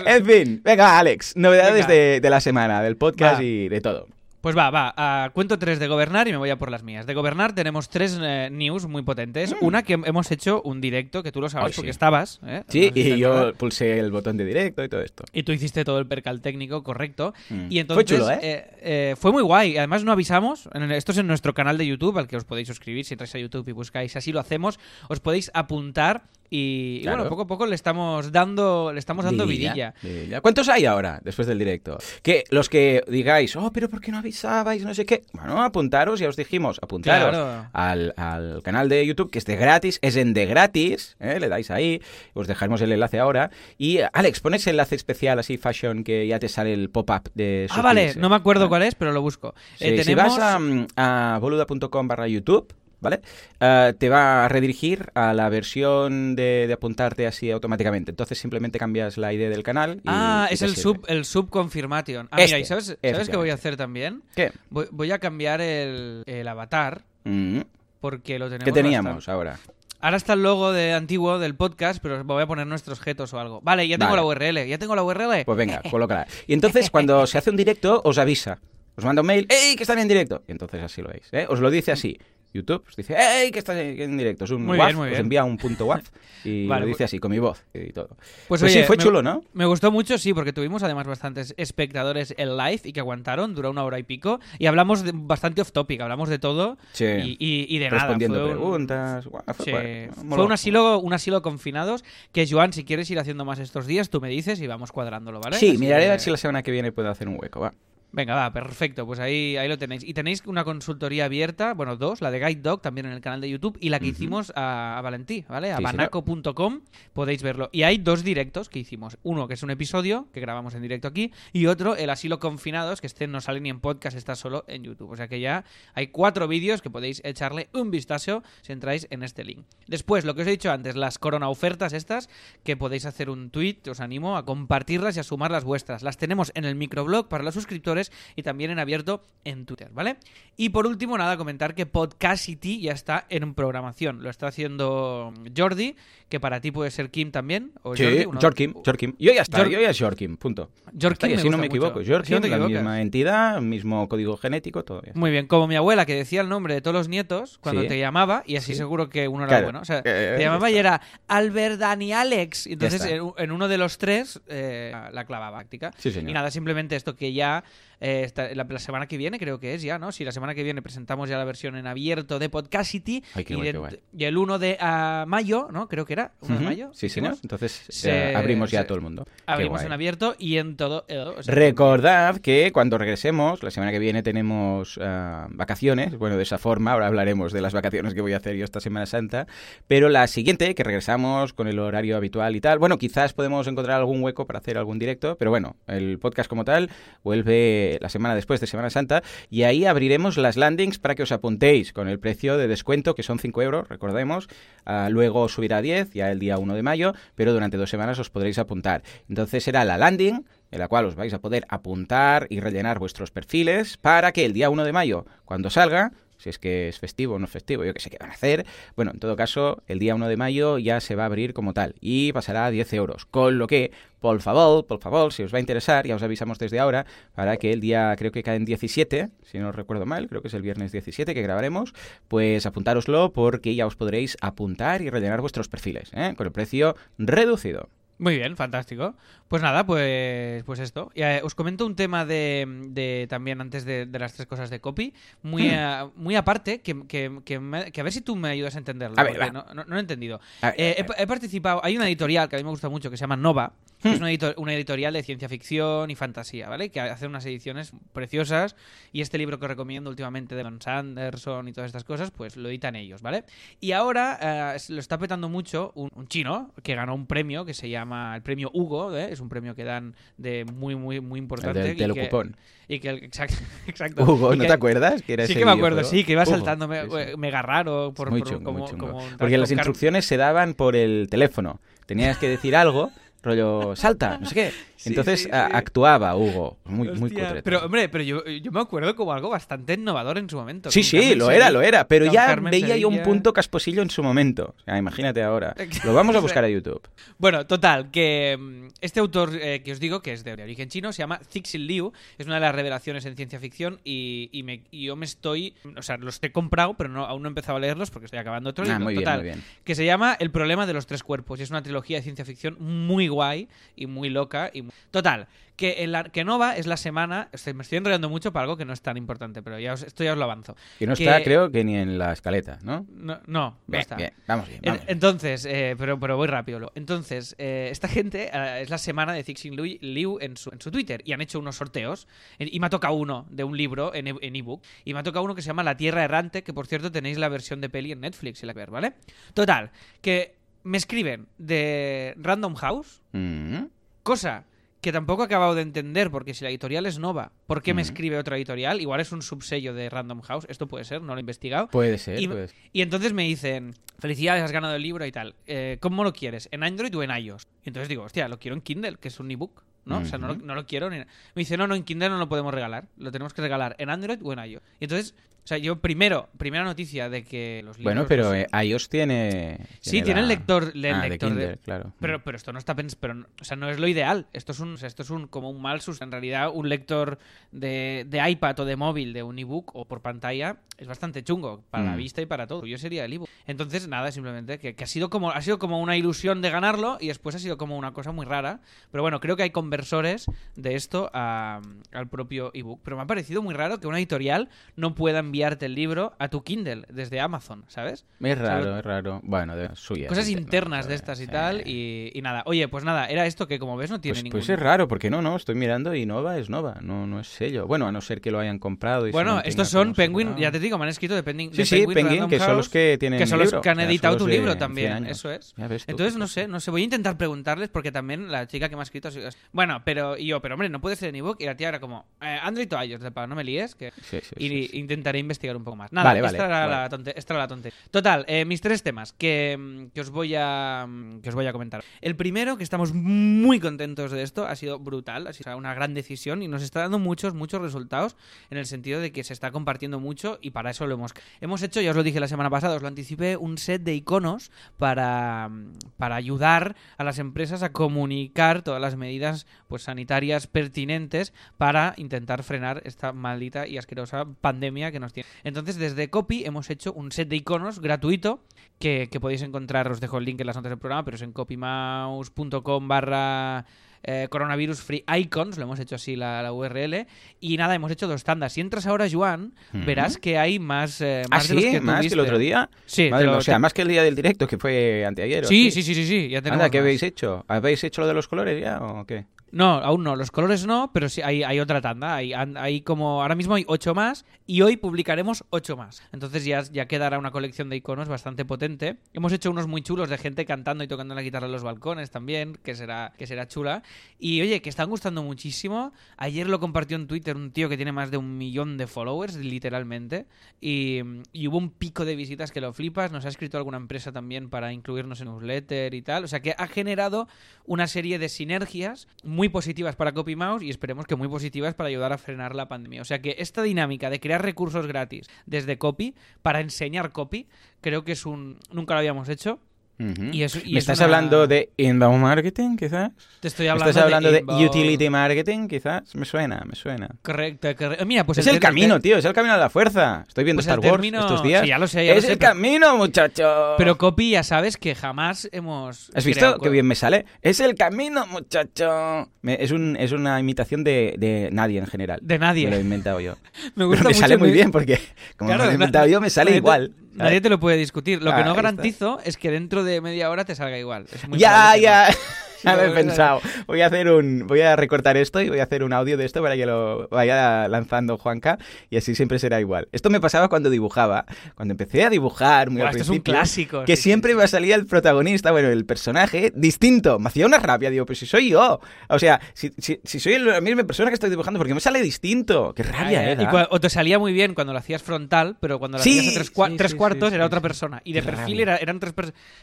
Speaker 2: En fin, venga, Alex, novedades
Speaker 1: Venga.
Speaker 2: de, de la semana, del podcast
Speaker 1: Va.
Speaker 2: y de todo.
Speaker 1: Pues va, va. a cuento tres de gobernar y me voy a por las mías. De gobernar tenemos tres eh, news muy potentes. Una que hemos hecho un directo, que tú lo sabes
Speaker 2: Mm. Sí.
Speaker 1: porque estabas. ¿eh?
Speaker 2: Sí,
Speaker 1: No sé si
Speaker 2: y yo
Speaker 1: acuerdas.
Speaker 2: pulsé el botón de directo y todo esto.
Speaker 1: Y tú hiciste todo el percal técnico, correcto.
Speaker 2: Mm.
Speaker 1: Y entonces
Speaker 2: Fue chulo, ¿eh?
Speaker 1: eh, fue muy guay. Además no avisamos. Esto es en nuestro canal de YouTube, al que os podéis suscribir si entráis a YouTube y buscáis. Así lo hacemos. Os podéis apuntar y, bueno, poco a poco le estamos dando, le estamos dando
Speaker 2: Vidilla,
Speaker 1: vidilla.
Speaker 2: vidilla. ¿Cuántos hay ahora después del directo? Que los que digáis, oh, pero ¿por qué no avisabais? No sé qué. Bueno, apuntaros, ya os dijimos, apuntaros
Speaker 1: Claro.
Speaker 2: al, al canal de YouTube, que es de gratis, es en de gratis, ¿eh? le dais ahí, os dejaremos el enlace ahora. Y Alex, pon ese enlace especial así, fashion, que ya te sale el pop-up de
Speaker 1: Ah, vale,
Speaker 2: suscribirse.
Speaker 1: no me acuerdo cuál es, pero lo busco.
Speaker 2: Sí,
Speaker 1: Eh,
Speaker 2: Si vas a, a boluda.com barra YouTube, ¿vale? Eh, te va a redirigir a la versión de, de apuntarte así automáticamente. Entonces simplemente cambias la ID del canal. y-
Speaker 1: Ah,
Speaker 2: y
Speaker 1: es el sub, el sub confirmation. Ah,
Speaker 2: Este,
Speaker 1: mira, ¿y sabes, sabes qué voy a hacer también?
Speaker 2: ¿Qué?
Speaker 1: Voy, voy a cambiar el, el avatar
Speaker 2: Mm,
Speaker 1: porque lo tenemos
Speaker 2: ¿Qué teníamos ahora?
Speaker 1: Ahora está el logo de antiguo del podcast, pero voy a poner nuestros jetos o algo. Vale, ya tengo
Speaker 2: Vale.
Speaker 1: la URL. Ya tengo la URL.
Speaker 2: Pues venga, colócala. Y entonces cuando se hace un directo, os avisa. Os manda un mail, ¡Ey, que están en directo! Y entonces así lo veis. ¿eh? Os lo dice así. YouTube os dice, ¡Ey, que están en directo! Es un
Speaker 1: Muy
Speaker 2: WAF,
Speaker 1: bien, muy
Speaker 2: os envía un punto WAF y
Speaker 1: Vale,
Speaker 2: lo dice
Speaker 1: pues-
Speaker 2: así, con mi voz y todo.
Speaker 1: Pues,
Speaker 2: Pues
Speaker 1: oye,
Speaker 2: sí, fue
Speaker 1: me-
Speaker 2: chulo, ¿no?
Speaker 1: Me gustó mucho, sí, porque tuvimos además bastantes espectadores en live y que aguantaron, duró una hora y pico. Y hablamos de, bastante off topic, hablamos de todo
Speaker 2: Sí.
Speaker 1: y, y- y de nada.
Speaker 2: Respondiendo
Speaker 1: Fue un-
Speaker 2: preguntas. Guau, fue,
Speaker 1: Sí,
Speaker 2: bueno,
Speaker 1: fue un asilo, un asilo confinados que, Joan, si quieres ir haciendo más estos días, tú me dices y vamos cuadrándolo, ¿vale?
Speaker 2: Sí,
Speaker 1: Así
Speaker 2: miraré a
Speaker 1: que-
Speaker 2: ver si la semana que viene puedo hacer un hueco, va.
Speaker 1: Venga, va, perfecto. Pues ahí, ahí lo tenéis. Y tenéis una consultoría abierta, bueno, dos, la de Guide Dog también en el canal de YouTube y la que hicimos a, a Valentí, ¿vale? A
Speaker 2: Sí,
Speaker 1: banaco.com podéis verlo. Y hay dos directos que hicimos. Uno que es un episodio que grabamos en directo aquí y otro, el asilo confinados, que este no sale ni en podcast, está solo en YouTube. O sea que ya hay cuatro vídeos que podéis echarle un vistazo si entráis en este link. Después, lo que os he dicho antes, las corona ofertas estas, que podéis hacer un tweet, os animo a compartirlas y a sumar las vuestras. Las tenemos en el microblog para los suscriptores y también en abierto en Twitter, ¿vale? Y por último, nada, comentar que Podcastity ya está en programación. Lo está haciendo Jordi, que para ti puede ser Kim también. O
Speaker 2: Sí,
Speaker 1: Jordi, uno-
Speaker 2: Jorkim, Jorkim. Yo ya está,
Speaker 1: Jor-
Speaker 2: yo ya es Jorkim, punto.
Speaker 1: Jorkim
Speaker 2: Está, y
Speaker 1: me
Speaker 2: si no me equivoco,
Speaker 1: mucho.
Speaker 2: Jorkim,
Speaker 1: Si no te
Speaker 2: la misma entidad, mismo código genético, todo.
Speaker 1: Muy bien, como mi abuela que decía el nombre de todos los nietos cuando
Speaker 2: Sí.
Speaker 1: te llamaba y así
Speaker 2: Sí.
Speaker 1: seguro que uno era
Speaker 2: Claro.
Speaker 1: bueno. O sea,
Speaker 2: Eh,
Speaker 1: te
Speaker 2: ya
Speaker 1: llamaba y era Albert, Dani, Alex. Entonces en, uno de los tres eh, la clavaba áctica.
Speaker 2: Sí, señor.
Speaker 1: Y nada, simplemente esto que ya eh, la, la semana que viene creo que es ya, ¿no? Si la semana que viene presentamos ya la versión en abierto de Podcastity
Speaker 2: Ay,
Speaker 1: y,
Speaker 2: guay, guay.
Speaker 1: y el 1 de ah, mayo, ¿no? Creo que era, 1 de mayo.
Speaker 2: Sí,
Speaker 1: hicimos.
Speaker 2: señor. Entonces
Speaker 1: Se-
Speaker 2: eh, abrimos ya
Speaker 1: se-
Speaker 2: a todo el mundo.
Speaker 1: Abrimos en abierto y en todo. el- o sea,
Speaker 2: Recordad que cuando regresemos, la semana que viene tenemos ah, vacaciones, bueno, de esa forma, ahora hablaremos de las vacaciones que voy a hacer yo esta Semana Santa, pero la siguiente, que regresamos con el horario habitual y tal, bueno, quizás podemos encontrar algún hueco para hacer algún directo, pero bueno, el podcast como tal vuelve la semana después de Semana Santa y ahí abriremos las landings para que os apuntéis con el precio de descuento, que son 5 euros, recordemos, Ah, luego subirá a 10 ya el día 1 de mayo, pero durante dos semanas os podréis apuntar. Entonces será la landing en la cual os vais a poder apuntar y rellenar vuestros perfiles para que el día 1 de mayo, cuando salga, si es que es festivo o no festivo, yo que sé qué van a hacer, bueno, en todo caso, el día 1 de mayo ya se va a abrir como tal y pasará a 10 euros, con lo que, por favor, por favor, si os va a interesar, ya os avisamos desde ahora, para que el día, creo que cae en 17, si no recuerdo mal, creo que es el viernes 17 que grabaremos, pues apuntároslo porque ya os podréis apuntar y rellenar vuestros perfiles, ¿eh? con el precio reducido.
Speaker 1: Muy bien, fantástico. Pues nada, pues, pues esto. Y, eh, os comento un tema de, de también antes de, de las tres cosas de copy, muy,
Speaker 2: Hmm.
Speaker 1: eh, muy aparte, que, que, que me- que a ver si tú me ayudas a entenderlo.
Speaker 2: A
Speaker 1: porque no, no- no lo he entendido.
Speaker 2: A ver,
Speaker 1: Eh,
Speaker 2: a
Speaker 1: he, he participado, hay una editorial que a mí me gusta mucho que se llama Nova, Es una, edito- una editorial de ciencia ficción y fantasía, ¿vale? Que hace unas ediciones preciosas y este libro que recomiendo últimamente de Don Sanderson y todas estas cosas, pues lo editan ellos, ¿vale? Y ahora eh, lo está petando mucho un, un chino que ganó un premio que se llama el premio Hugo, ¿eh? Es un premio que dan de muy, muy, muy importante.
Speaker 2: del
Speaker 1: y que-
Speaker 2: telocupón.
Speaker 1: Y que, exacto, exacto.
Speaker 2: Hugo, ¿no
Speaker 1: que-
Speaker 2: te acuerdas? Que era
Speaker 1: Sí
Speaker 2: ese
Speaker 1: que me acuerdo,
Speaker 2: videojuego?
Speaker 1: sí, que iba
Speaker 2: Hugo,
Speaker 1: saltando me-
Speaker 2: sí, sí.
Speaker 1: mega raro por,
Speaker 2: muy
Speaker 1: por-
Speaker 2: chungo,
Speaker 1: como,
Speaker 2: muy chungo.
Speaker 1: como
Speaker 2: Porque las instrucciones se daban por el teléfono. Tenías que decir algo, rollo, salta, no sé qué.
Speaker 1: Sí,
Speaker 2: Entonces
Speaker 1: sí,
Speaker 2: a-
Speaker 1: sí.
Speaker 2: actuaba Hugo. Muy, muy cutre.
Speaker 1: Pero, hombre, pero yo, yo me acuerdo como algo bastante innovador en su momento.
Speaker 2: Sí, sí,
Speaker 1: Carmen
Speaker 2: lo
Speaker 1: Sevilla-
Speaker 2: era, lo era. Pero ya
Speaker 1: Carmen
Speaker 2: veía yo un punto casposillo en su momento. O sea, imagínate ahora. Lo vamos a buscar a YouTube.
Speaker 1: Bueno, total, que mm, este autor eh, que os digo, que es de origen chino, se llama Cixin Liu, es una de las revelaciones en ciencia ficción y, y me- y yo me estoy, o sea, los he comprado, pero no, aún no he empezado a leerlos porque estoy acabando otro
Speaker 2: Ah,
Speaker 1: libro.
Speaker 2: muy bien,
Speaker 1: total,
Speaker 2: muy bien.
Speaker 1: que se llama El problema de los tres cuerpos y es una trilogía de ciencia ficción muy guay y muy loca. Y muy- Total, que, en la, que Nova es la semana, estoy- me estoy enrollando mucho para algo que no es tan importante, pero ya os, esto ya os lo avanzo.
Speaker 2: Que no
Speaker 1: Que-
Speaker 2: está, creo, que ni en la escaleta, ¿no?
Speaker 1: No, no, está.
Speaker 2: bien, vamos bien. Vamos.
Speaker 1: Entonces, eh, pero, pero voy rápido. lo- Entonces, eh, esta gente eh, es la semana de Cixin Liu, Liu en, su, en su Twitter y han hecho unos sorteos. Y me ha tocado uno de un libro en e- en ebook. y me ha tocado uno que se llama La Tierra Errante, que por cierto tenéis la versión de peli en Netflix, si la queréis ver, ¿vale? Total, que me escriben de Random House,
Speaker 2: Mm.
Speaker 1: cosa que tampoco he acabado de entender, porque si la editorial es Nova, ¿por qué me escribe otra editorial? Igual es un subsello de Random House, esto puede ser, no lo he investigado.
Speaker 2: Puede ser,
Speaker 1: Y-
Speaker 2: puede ser.
Speaker 1: Y entonces me dicen, felicidades, has ganado el libro y tal. Eh, ¿Cómo lo quieres? ¿En Android o en iOS? Y entonces digo, hostia, lo quiero en Kindle, que es un ebook, ¿no? O sea, no no lo quiero. ni- Me dice, no, no, en Kindle no lo podemos regalar. Lo tenemos que regalar en Android o en iOS. Y entonces, o sea, yo primero, primera noticia de que los libros...
Speaker 2: Bueno, pero eh, iOS tiene.
Speaker 1: Sí, tiene el
Speaker 2: la-
Speaker 1: lector, el
Speaker 2: Ah,
Speaker 1: lector de-
Speaker 2: Kindle, claro.
Speaker 1: Pero, pero esto no está pens pero no- o sea, no es lo ideal. Esto es un, o sea, esto es un como un mal sus. En realidad, un lector de, de iPad o de móvil de un ebook o por pantalla es bastante chungo para la
Speaker 2: Mm.
Speaker 1: vista y para todo. Yo sería el ebook. Entonces, nada, simplemente que, que ha sido como ha sido como una ilusión de ganarlo y después ha sido como una cosa muy rara. Pero bueno, creo que hay conversores de esto a- al propio ebook. Pero me ha parecido muy raro que una editorial no pueda enviarte el libro a tu Kindle desde Amazon, ¿sabes?
Speaker 2: Es raro, es raro. Bueno, de suyas.
Speaker 1: Cosas internas de estas y tal, y, y nada. Oye, pues nada, era esto que como ves no tiene
Speaker 2: Pues,
Speaker 1: ningún...
Speaker 2: pues es raro, porque no, no, estoy mirando y Nova es Nova, no, no es sello. Bueno, a no ser que lo hayan comprado. Y
Speaker 1: Bueno, estos son Penguin, ya te digo, me han escrito de, Penguin,
Speaker 2: Sí, sí,
Speaker 1: Penguin,
Speaker 2: que son los que tienen
Speaker 1: que son los que han editado tu libro
Speaker 2: 100
Speaker 1: también, eso es. Entonces,
Speaker 2: qué
Speaker 1: no
Speaker 2: cosa.
Speaker 1: sé, no sé, voy a intentar preguntarles porque también la chica que me ha escrito... sido- Bueno, pero y yo, pero hombre, no puede ser en ebook y la tía era como, eh, Android o iOS, de pa, no me líes, que...
Speaker 2: Sí, sí,
Speaker 1: y
Speaker 2: sí,
Speaker 1: intentaré investigar un poco más. Nada,
Speaker 2: Vale, vale,
Speaker 1: esta, era
Speaker 2: vale.
Speaker 1: La tonte- esta era la tontería. Total, eh, mis tres temas que, que os voy a que os voy a comentar. El primero, que estamos muy contentos de esto, ha sido brutal, ha sido una gran decisión y nos está dando muchos, muchos resultados en el sentido de que se está compartiendo mucho y para eso lo hemos... Hemos hecho, ya os lo dije la semana pasada, os lo anticipé, un set de iconos para, para ayudar a las empresas a comunicar todas las medidas pues sanitarias pertinentes para intentar frenar esta maldita y asquerosa pandemia que nos tiene. Entonces, desde Copy hemos hecho un set de iconos gratuito que, que podéis encontrar, os dejo el link en las notas del programa, pero es en copymouse.com barra eh, coronavirus free icons, lo hemos hecho así la, la URL, y nada, hemos hecho dos tandas. Si entras ahora, Joan,
Speaker 2: Ujú.
Speaker 1: verás que hay más, eh,
Speaker 2: ¿Ah,
Speaker 1: más de los
Speaker 2: sí?
Speaker 1: que tú
Speaker 2: ¿Más que
Speaker 1: viste.
Speaker 2: el otro día?
Speaker 1: Sí,
Speaker 2: Madre
Speaker 1: lo-
Speaker 2: o sea,
Speaker 1: te-
Speaker 2: más que el día del directo, que fue anteayer.
Speaker 1: sí, sí, sí, sí, sí, ya tenemos
Speaker 2: Anda, ¿qué
Speaker 1: más.
Speaker 2: habéis hecho? ¿Habéis hecho lo de los colores ya o qué?
Speaker 1: No, aún no. Los colores no, pero sí hay, hay otra tanda. Hay, hay como. Ahora mismo hay ocho más y hoy publicaremos ocho más. Entonces ya, ya quedará una colección de iconos bastante potente. Hemos hecho unos muy chulos de gente cantando y tocando la guitarra en los balcones también, que será, que será chula. Y oye, que están gustando muchísimo. Ayer lo compartió en Twitter un tío que tiene más de un millón de followers, literalmente. Y, y hubo un pico de visitas que lo flipas. Nos ha escrito alguna empresa también para incluirnos en newsletter y tal. O sea que ha generado una serie de sinergias muy positivas para CopyMouse y esperemos que muy positivas para ayudar a frenar la pandemia. O sea que esta dinámica de crear recursos gratis desde Copy para enseñar Copy creo que es un... nunca lo habíamos hecho.
Speaker 2: Ujú.
Speaker 1: Y es- y
Speaker 2: ¿Me
Speaker 1: es
Speaker 2: estás
Speaker 1: una-
Speaker 2: hablando de inbound marketing, quizás?
Speaker 1: Te estoy
Speaker 2: ¿Me
Speaker 1: hablando,
Speaker 2: estás hablando de,
Speaker 1: inbound.
Speaker 2: utility marketing, quizás? Me suena, me suena.
Speaker 1: Correcto, correcto. Mira, pues
Speaker 2: es el
Speaker 1: ter-
Speaker 2: camino, tío, es el camino de la fuerza. Estoy viendo
Speaker 1: Pues el
Speaker 2: Star Wars estos días.
Speaker 1: Sí, ya lo sé, ya lo
Speaker 2: es
Speaker 1: sé,
Speaker 2: el
Speaker 1: pero-
Speaker 2: camino, muchacho.
Speaker 1: Pero Copy ya sabes que jamás hemos...
Speaker 2: ¿Has visto
Speaker 1: creado
Speaker 2: qué bien me sale? Es el camino, muchacho. Me- es, un, es una imitación de, de nadie en general.
Speaker 1: De nadie.
Speaker 2: Me lo he inventado yo.
Speaker 1: Me
Speaker 2: Pero
Speaker 1: gusta
Speaker 2: me
Speaker 1: mucho
Speaker 2: sale muy bien porque, como
Speaker 1: Claro,
Speaker 2: me lo he inventado yo, me sale igual.
Speaker 1: Nadie te lo puede discutir. Lo que
Speaker 2: Ah,
Speaker 1: no garantizo es que dentro de media hora te salga igual. Es muy
Speaker 2: Ya, ya. Ya lo he pensado. Voy a hacer un, voy a recortar esto y voy a hacer un audio de esto para que lo vaya lanzando Juanca y así siempre será igual. Esto me pasaba cuando dibujaba, cuando empecé a dibujar muy
Speaker 1: Buah,
Speaker 2: al
Speaker 1: esto es un
Speaker 2: principio,
Speaker 1: clásico,
Speaker 2: que
Speaker 1: sí,
Speaker 2: siempre
Speaker 1: sí,
Speaker 2: me salía el protagonista, bueno, el personaje distinto. Me hacía una rabia, digo, pues si soy yo. O sea, si, si, si soy la misma persona que estoy dibujando, porque me sale distinto. Qué rabia,
Speaker 1: Ah,
Speaker 2: eh.
Speaker 1: y o te salía muy bien cuando lo hacías frontal, pero cuando lo
Speaker 2: Sí,
Speaker 1: hacías a tres, cua-
Speaker 2: sí,
Speaker 1: tres
Speaker 2: sí,
Speaker 1: cuartos
Speaker 2: sí,
Speaker 1: era
Speaker 2: sí,
Speaker 1: otra persona. Y de
Speaker 2: Qué
Speaker 1: perfil era- eran, tres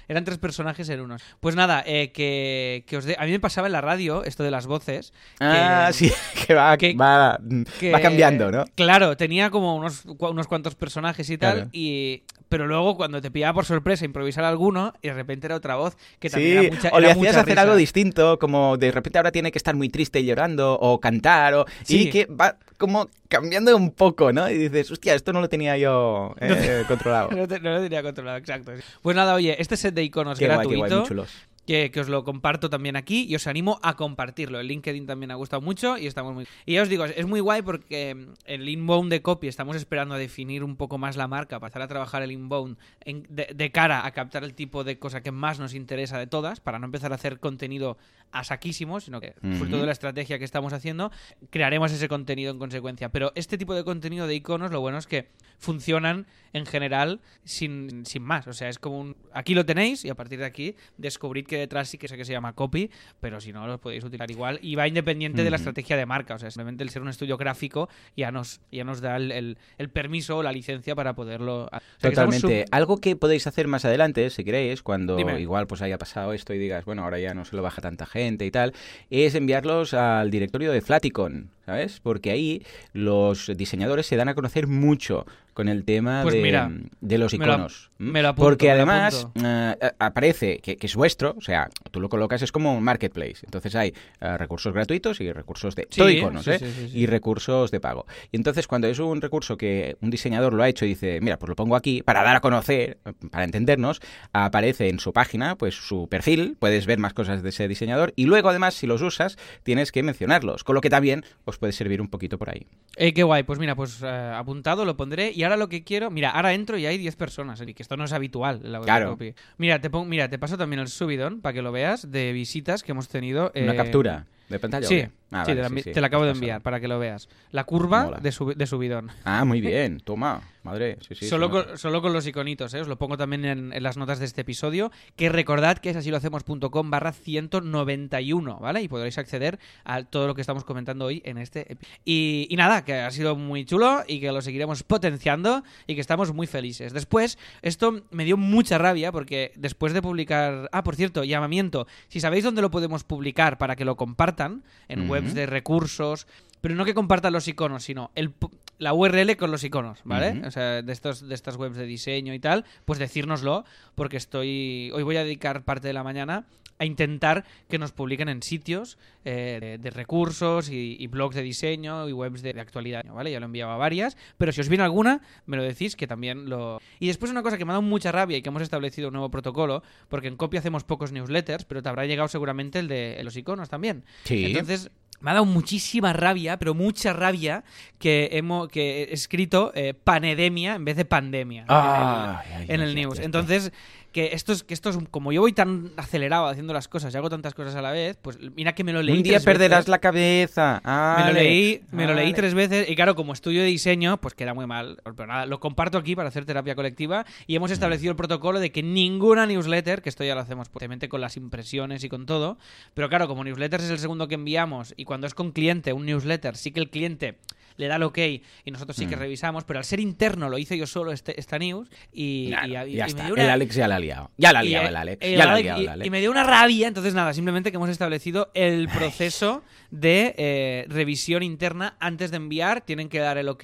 Speaker 1: eran tres personajes en unos. Pues nada, eh, que, que os a mí me pasaba en la radio esto de las voces.
Speaker 2: Ah,
Speaker 1: que-
Speaker 2: sí, que va,
Speaker 1: que-
Speaker 2: va,
Speaker 1: que-
Speaker 2: va cambiando, ¿no?
Speaker 1: Claro, tenía como unos, unos cuantos personajes y tal,
Speaker 2: Claro.
Speaker 1: y pero luego cuando te pillaba por sorpresa improvisar alguno, y de repente era otra voz que también
Speaker 2: Sí,
Speaker 1: era mucha
Speaker 2: o le hacías hacer
Speaker 1: risa.
Speaker 2: algo distinto, como de repente ahora tiene que estar muy triste y llorando, o cantar, o...
Speaker 1: Sí.
Speaker 2: y que va como cambiando un poco, ¿no? Y dices, hostia, esto no lo tenía yo eh, controlado.
Speaker 1: No, te- no lo tenía controlado, exacto. Pues nada, oye, este set de iconos
Speaker 2: Qué guay,
Speaker 1: gratuito.
Speaker 2: qué guay, muy chulos.
Speaker 1: Que, os lo comparto también aquí y os animo a compartirlo. El LinkedIn también ha gustado mucho y estamos muy... Y ya os digo, es muy guay porque mm, el inbound de copy estamos esperando a definir un poco más la marca, pasar a trabajar el inbound de cara a captar el tipo de cosa que más nos interesa de todas, para no empezar a hacer contenido a saquísimo, sino que, sobre todo la estrategia que estamos haciendo, crearemos ese contenido en consecuencia. Pero este tipo de contenido de iconos, lo bueno es que funcionan en general sin, sin más. O sea, es como un... Aquí lo tenéis y a partir de aquí descubrid que detrás sí que sé que se llama copy, pero si no, lo podéis utilizar igual. Y va independiente de la estrategia de marca. O sea, simplemente el ser un estudio gráfico ya nos, ya nos da el, el- el permiso o la licencia para poderlo... o sea, que estamos
Speaker 2: Totalmente.
Speaker 1: sub-
Speaker 2: Algo que podéis hacer más adelante, si queréis, cuando
Speaker 1: Dime.
Speaker 2: igual pues haya pasado esto y digas, bueno, ahora ya no se lo baja tanta gente y tal, es enviarlos al directorio de Flaticon, ¿sabes? Porque ahí los diseñadores se dan a conocer mucho con el tema
Speaker 1: Pues
Speaker 2: de,
Speaker 1: mira,
Speaker 2: de los
Speaker 1: me
Speaker 2: iconos.
Speaker 1: me apunto,
Speaker 2: Porque
Speaker 1: me lo
Speaker 2: además eh, aparece que, que es vuestro, o sea, tú lo colocas, es como un marketplace. Entonces hay eh, recursos gratuitos y recursos de...
Speaker 1: Sí,
Speaker 2: todo iconos,
Speaker 1: sí,
Speaker 2: ¿eh?
Speaker 1: sí.
Speaker 2: Y recursos de pago. Y entonces cuando es un recurso que un diseñador lo ha hecho y dice, mira, pues lo pongo aquí para dar a conocer, para entendernos, aparece en su página, pues su perfil, puedes ver más cosas de ese diseñador y luego además si los usas tienes que mencionarlos, con lo que también os puede servir un poquito por ahí.
Speaker 1: Eh, qué guay, pues mira, pues eh, apuntado, lo pondré. Y ahora lo que quiero, mira, ahora entro y hay 10 personas, que esto no es habitual la
Speaker 2: Claro.
Speaker 1: Mira, te, pon- mira, te paso también el subidón para que lo veas de visitas que hemos tenido.
Speaker 2: Una
Speaker 1: eh,
Speaker 2: captura de pantalla.
Speaker 1: Sí?
Speaker 2: Ah,
Speaker 1: sí,
Speaker 2: vale,
Speaker 1: te, la,
Speaker 2: sí,
Speaker 1: envi-
Speaker 2: sí,
Speaker 1: te la acabo de enviar para que lo veas. La curva de, subi- de subidón.
Speaker 2: Ah, muy bien, toma, madre.
Speaker 1: Solo, con, solo con los iconitos, ¿eh? os lo pongo también en, en las notas de este episodio. Que recordad que es así lo hacemos.com barra 191, ¿vale? Y podréis acceder a todo lo que estamos comentando hoy en este episodio. Y, y nada, que ha sido muy chulo y que lo seguiremos potenciando y que estamos muy felices. Después, esto me dio mucha rabia porque después de publicar. Ah, por cierto, llamamiento. Si sabéis dónde lo podemos publicar para que lo compartan, en webs de recursos, pero no que compartan los iconos, sino el, la URL con los iconos, ¿vale? O sea, de, estos, de estas webs de diseño y tal, pues decírnoslo, porque estoy. Hoy voy a dedicar parte de la mañana a intentar que nos publiquen en sitios eh, de, de recursos y, y blogs de diseño y webs de, de actualidad, ¿vale? Ya lo he enviado a varias, pero si os viene alguna, me lo decís que también lo... Y después una cosa que me ha dado mucha rabia y que hemos establecido un nuevo protocolo, porque en Copia hacemos pocos newsletters, pero te habrá llegado seguramente el de los iconos también.
Speaker 2: Sí.
Speaker 1: Entonces, me ha dado muchísima rabia, pero mucha rabia, que, hemos, que he escrito eh, panedemia en vez de pandemia
Speaker 2: Ay,
Speaker 1: en el, en news. Entonces, que esto es, que esto es, como yo voy tan acelerado haciendo las cosas y hago tantas cosas a la vez, pues mira que me lo leí.
Speaker 2: Un día
Speaker 1: tres
Speaker 2: perderás
Speaker 1: veces.
Speaker 2: la cabeza.
Speaker 1: Me lo leí, me lo leí tres veces y claro, como estudio de diseño, pues queda muy mal. Pero nada, lo comparto aquí para hacer terapia colectiva y
Speaker 2: Mm.
Speaker 1: hemos establecido el protocolo de que ninguna newsletter, que esto ya lo hacemos obviamente con las impresiones y con todo, pero claro, como newsletters es el segundo que enviamos y cuando es con cliente, un newsletter, sí que el cliente le da el ok y nosotros sí que
Speaker 2: Mm.
Speaker 1: revisamos, pero al ser interno lo hice yo solo este, esta news y,
Speaker 2: Claro,
Speaker 1: y-
Speaker 2: ya
Speaker 1: y
Speaker 2: está.
Speaker 1: me dio una-
Speaker 2: El Alex ya la ha liado. Ya la ha liado el Alex.
Speaker 1: el
Speaker 2: Ya la ha
Speaker 1: Alex-
Speaker 2: liado
Speaker 1: y-
Speaker 2: el Alex.
Speaker 1: y me dio una rabia, entonces nada, simplemente que hemos establecido el proceso de eh, revisión interna antes de enviar, tienen que dar el ok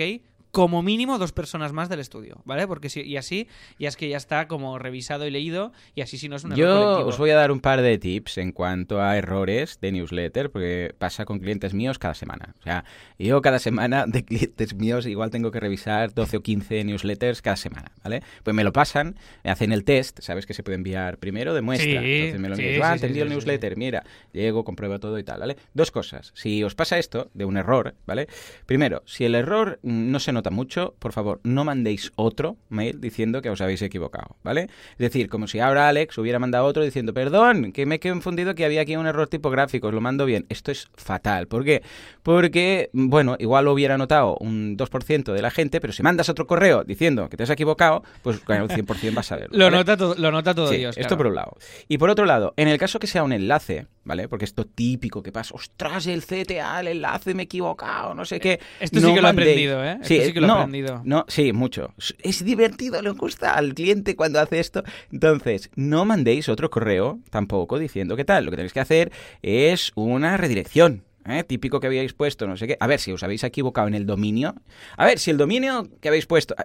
Speaker 1: como mínimo dos personas más del estudio, ¿vale? Porque si, y así ya es que ya está como revisado y leído y así si no es un error
Speaker 2: Yo
Speaker 1: colectivo.
Speaker 2: os voy a dar un par de tips en cuanto a errores de newsletter, porque pasa con clientes míos cada semana. O sea, yo cada semana de clientes míos igual tengo que revisar 12 o 15 newsletters cada semana, ¿vale? Pues me lo pasan, me hacen el test, sabes que se puede enviar primero de muestra.
Speaker 1: Sí,
Speaker 2: Entonces me lo
Speaker 1: sí,
Speaker 2: envías,
Speaker 1: sí,
Speaker 2: ah,
Speaker 1: sí,
Speaker 2: envío el newsletter, mira, llego, compruebo todo y tal, ¿vale? Dos cosas. Si os pasa esto de un error, ¿vale? Primero, si el error no se nota nota mucho, por favor, no mandéis otro mail diciendo que os habéis equivocado, ¿vale? Es decir, como si ahora Alex hubiera mandado otro diciendo, perdón, que me he confundido que había aquí un error tipográfico, os lo mando bien. Esto es fatal. ¿Por qué? Porque, bueno, igual lo hubiera notado un 2% de la gente, pero si mandas otro correo diciendo que te has equivocado, pues claro, el 100% vas a verlo.
Speaker 1: Lo nota, todo, lo nota todo
Speaker 2: Sí,
Speaker 1: Dios.
Speaker 2: esto por un lado. Y por otro lado, en el caso que sea un enlace, ¿vale? Porque esto típico que pasa, ostras, el CTA, el enlace, me he equivocado, no sé qué.
Speaker 1: Esto sí que lo he aprendido, ¿eh? Esto sí que lo he aprendido.
Speaker 2: No, sí, mucho. Es divertido, le gusta al cliente cuando hace esto. Entonces, no mandéis otro correo tampoco diciendo qué tal. Lo que tenéis que hacer es una redirección. ¿eh? Típico que habíais puesto, no sé qué. A ver si os habéis equivocado en el dominio. A ver si el dominio que habéis puesto.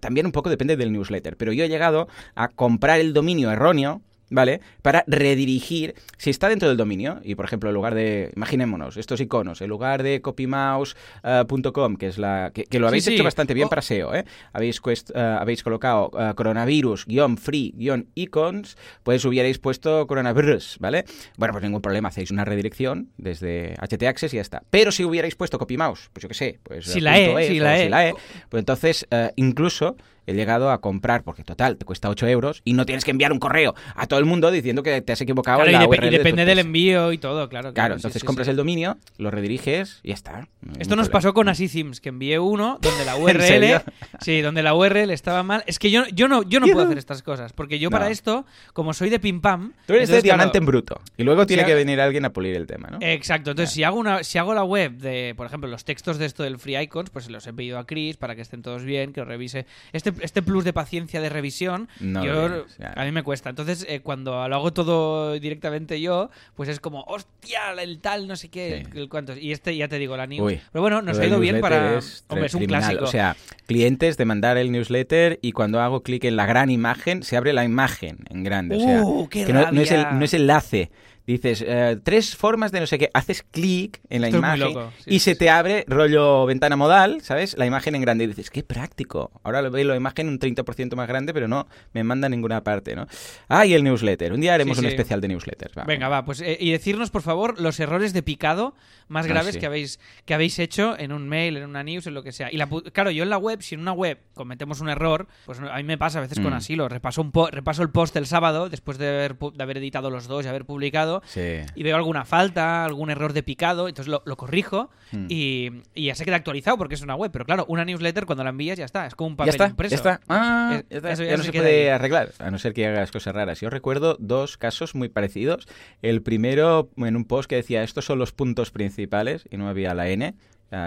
Speaker 2: También un poco depende del newsletter. Pero yo he llegado a comprar el dominio erróneo. ¿Vale? Para redirigir, si está dentro del dominio, y por ejemplo, en lugar de, imaginémonos, estos iconos, en lugar de copymouse.com, que es la, que, que lo habéis
Speaker 1: sí.
Speaker 2: hecho bastante bien
Speaker 1: Oh.
Speaker 2: para SEO, ¿eh? Habéis, cuest- eh, habéis colocado eh, coronavirus-free-icons, pues hubierais puesto coronavirus, ¿vale? Bueno, pues ningún problema, hacéis una redirección desde HT Access y ya está. Pero si hubierais puesto copymouse, pues yo qué sé, pues
Speaker 1: Si
Speaker 2: eh,
Speaker 1: la E,
Speaker 2: es
Speaker 1: si la E.
Speaker 2: la E, pues entonces eh, incluso he llegado a comprar, porque total, te cuesta 8 euros y no tienes que enviar un correo a todo el mundo diciendo que te has equivocado
Speaker 1: Claro,
Speaker 2: en
Speaker 1: y,
Speaker 2: de
Speaker 1: depende del envío y todo, claro.
Speaker 2: Claro, entonces
Speaker 1: sí,
Speaker 2: compras
Speaker 1: sí.
Speaker 2: el dominio, lo rediriges y ya está. No
Speaker 1: Esto nos
Speaker 2: problema.
Speaker 1: pasó con Así-Sims, que envié uno donde la. URL, sí, donde la URL estaba mal. Es que yo, yo no, yo no puedo hacer estas cosas, porque yo para esto, como soy de pim pam,
Speaker 2: Tú eres de
Speaker 1: claro,
Speaker 2: diamante en bruto. Y luego tiene
Speaker 1: Si
Speaker 2: que venir alguien a pulir el tema, ¿no?
Speaker 1: Exacto, entonces si hago una si hago la web de, por ejemplo, los textos de esto del Free Icons, pues se los he pedido a Chris para que estén todos bien, que lo revise. Este, este plus de paciencia de revisión,
Speaker 2: No
Speaker 1: yo, a mí me cuesta. Entonces, eh, cuando lo hago todo directamente yo, pues es como, hostia, el tal, no sé qué,
Speaker 2: Sí.
Speaker 1: el, cuántos. Y este, ya te digo, la news.
Speaker 2: Uy,
Speaker 1: Pero bueno, nos ha ido bien para...
Speaker 2: es
Speaker 1: Hombre, es un
Speaker 2: criminal.
Speaker 1: clásico.
Speaker 2: O sea, clientes de mandar el newsletter y cuando hago clic en la gran imagen, se abre la imagen en grande. O sea,
Speaker 1: ¡Uh, qué
Speaker 2: que no, no es el, no es enlace. Dices, eh, tres formas de no sé qué. Haces clic en la imagen
Speaker 1: sí,
Speaker 2: y
Speaker 1: sí,
Speaker 2: se
Speaker 1: sí.
Speaker 2: te abre rollo ventana modal, ¿sabes? La imagen en grande. Y dices, qué práctico. Ahora lo veo la imagen un 30% más grande, pero no me manda a ninguna parte, ¿no? Ah, y el newsletter. Un día haremos un especial de newsletters. va.
Speaker 1: Venga, va, pues eh, y decirnos, por favor, los errores de picado más
Speaker 2: Ah,
Speaker 1: graves que, habéis, que habéis hecho en un mail, en una news, en lo que sea. Y la, claro, yo en la web, si en una web cometemos un error, pues a mí me pasa a veces con
Speaker 2: Mm.
Speaker 1: Asilo. Repaso, un po- repaso el post el sábado, después de haber, de haber editado los dos y haber publicado,
Speaker 2: Sí.
Speaker 1: y veo alguna falta, algún error de picado, entonces lo, lo corrijo
Speaker 2: Mm.
Speaker 1: y, y ya se queda actualizado porque es una web. Pero claro, una newsletter cuando la envías ya está, es como un
Speaker 2: Ya
Speaker 1: papel
Speaker 2: está,
Speaker 1: impreso.
Speaker 2: ya está. Ah, ya, está.
Speaker 1: eso
Speaker 2: Ya
Speaker 1: ya
Speaker 2: no
Speaker 1: se
Speaker 2: puede
Speaker 1: ahí.
Speaker 2: arreglar, a no ser que hagas cosas raras. Yo recuerdo dos casos muy parecidos. El primero en un post que decía, estos son los puntos principales, y no había la N.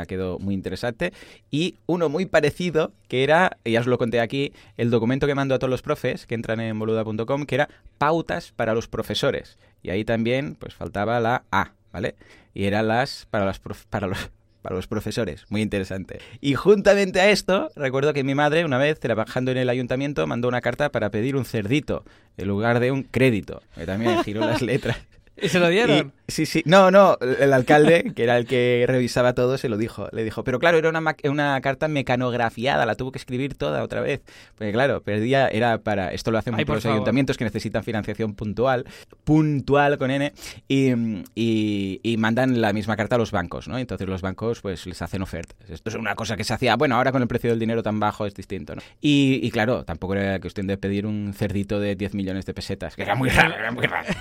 Speaker 2: quedó muy interesante. Y uno muy parecido, que era, y ya os lo conté aquí, el documento que mando a todos los profes que entran en boluda.com, que era pautas para los profesores. Y ahí también, pues faltaba la A, ¿vale? Y eran las para, las prof- para los para los profesores. Muy interesante. Y juntamente a esto, recuerdo que mi madre, una vez trabajando en el ayuntamiento, mandó una carta para pedir un cerdito en lugar de un crédito. Que también giró las letras.
Speaker 1: ¿Y se lo dieron?
Speaker 2: Y- sí, sí. No, no, el alcalde, que era el que revisaba todo, se lo dijo. Le dijo, pero claro, era una, una carta mecanografiada, la tuvo que escribir toda otra vez. Porque claro, perdía, era para, esto lo hacen
Speaker 1: Ay,
Speaker 2: mucho
Speaker 1: por
Speaker 2: los
Speaker 1: favor.
Speaker 2: ayuntamientos que necesitan financiación puntual, puntual con N, y, y- y mandan la misma carta a los bancos, ¿no? Entonces los bancos pues les hacen ofertas. Esto es una cosa que se hacía, bueno, ahora con el precio del dinero tan bajo es distinto, ¿no? Y, y claro, tampoco era cuestión de pedir un cerdito de 10 millones de pesetas, que era muy raro, era muy raro.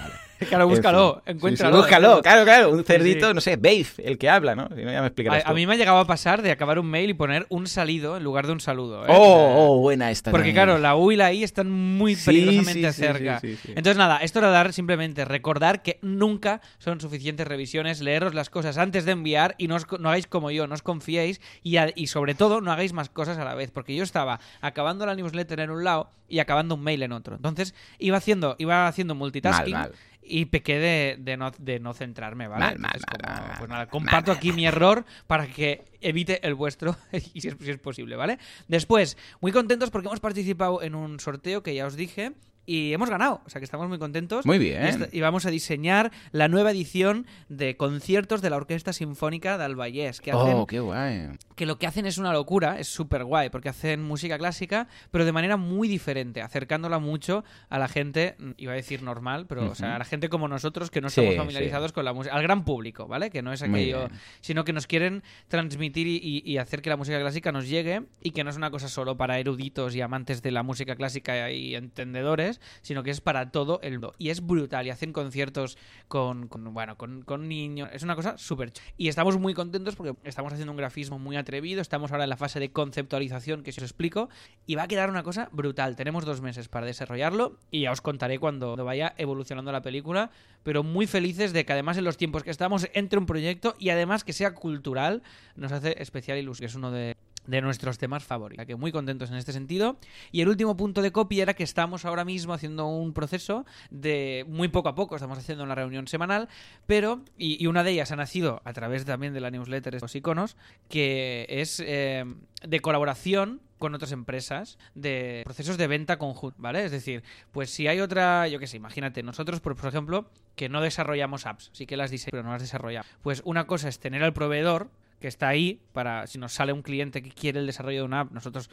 Speaker 1: Claro, búscalo,
Speaker 2: En fin.
Speaker 1: encuéntralo.
Speaker 2: Sí, sí, búscalo, claro, claro. Un cerdito,
Speaker 1: sí.
Speaker 2: no sé, Babe, el que habla, ¿no? Si no, ya me explicarás
Speaker 1: A, mí me ha llegado a pasar de acabar un mail y poner un salido en lugar de un saludo. ¿eh?
Speaker 2: Oh, oh, buena esta
Speaker 1: Porque
Speaker 2: también.
Speaker 1: claro, la U y la I están muy
Speaker 2: Sí,
Speaker 1: peligrosamente cerca.
Speaker 2: sí, sí, sí.
Speaker 1: Entonces nada, esto era dar simplemente recordar que nunca son suficientes revisiones, leeros las cosas antes de enviar y no, os no hagáis como yo, no os confiéis y, a- y sobre todo no hagáis más cosas a la vez, porque yo estaba acabando la newsletter en un lado y acabando un mail en otro. Entonces iba haciendo, iba haciendo multitasking.
Speaker 2: Mal, mal.
Speaker 1: Y pequé de, de no, de no centrarme, ¿vale?
Speaker 2: Mal, mal,
Speaker 1: Entonces,
Speaker 2: mal,
Speaker 1: como,
Speaker 2: mal,
Speaker 1: pues nada, comparto aquí mi error para que evite el vuestro y si es, si es posible, ¿vale? Después, muy contentos porque hemos participado en un sorteo que ya os dije y hemos ganado. O sea que estamos muy contentos.
Speaker 2: Muy bien.
Speaker 1: Y, vamos a diseñar la nueva edición de conciertos de la Orquesta Sinfónica de Albayés. Que hacen
Speaker 2: Oh, qué guay.
Speaker 1: que lo que hacen es una locura, es súper guay, porque hacen música clásica, pero de manera muy diferente, acercándola mucho a la gente, iba a decir normal, pero o sea, a la gente como nosotros que no
Speaker 2: Sí,
Speaker 1: estamos
Speaker 2: sí.
Speaker 1: familiarizados con la música, al gran público, ¿vale? Que no es aquello, sino que nos quieren transmitir y- y hacer que la música clásica nos llegue y que no es una cosa solo para eruditos y amantes de la música clásica y entendedores, sino que es para todo el mundo. Y es brutal, y hacen conciertos con, con, bueno, con, con niños, es una cosa súper. Y estamos muy contentos porque estamos haciendo un grafismo muy atrevido, estamos ahora en la fase de conceptualización que os explico, y va a quedar una cosa brutal. Tenemos dos meses para desarrollarlo y ya os contaré cuando vaya evolucionando la película, pero muy felices de que además en los tiempos que estamos entre un proyecto y además que sea cultural, nos hace especial ilusión, es uno de de nuestros temas favoritos. Que muy contentos en este sentido. Y el último punto de copy era que estamos ahora mismo haciendo un proceso de muy poco a poco, estamos haciendo una reunión semanal, pero, y, una de ellas ha nacido a través también de la newsletter los iconos, que es eh, de colaboración con otras empresas de procesos de venta conjunto, ¿vale? Es decir, pues si hay otra, yo qué sé, imagínate, nosotros, por, por ejemplo, que no desarrollamos apps, sí que las diseñamos, pero no las desarrollamos. Pues una cosa es tener al proveedor que está ahí para si nos sale un cliente que quiere el desarrollo de una app, nosotros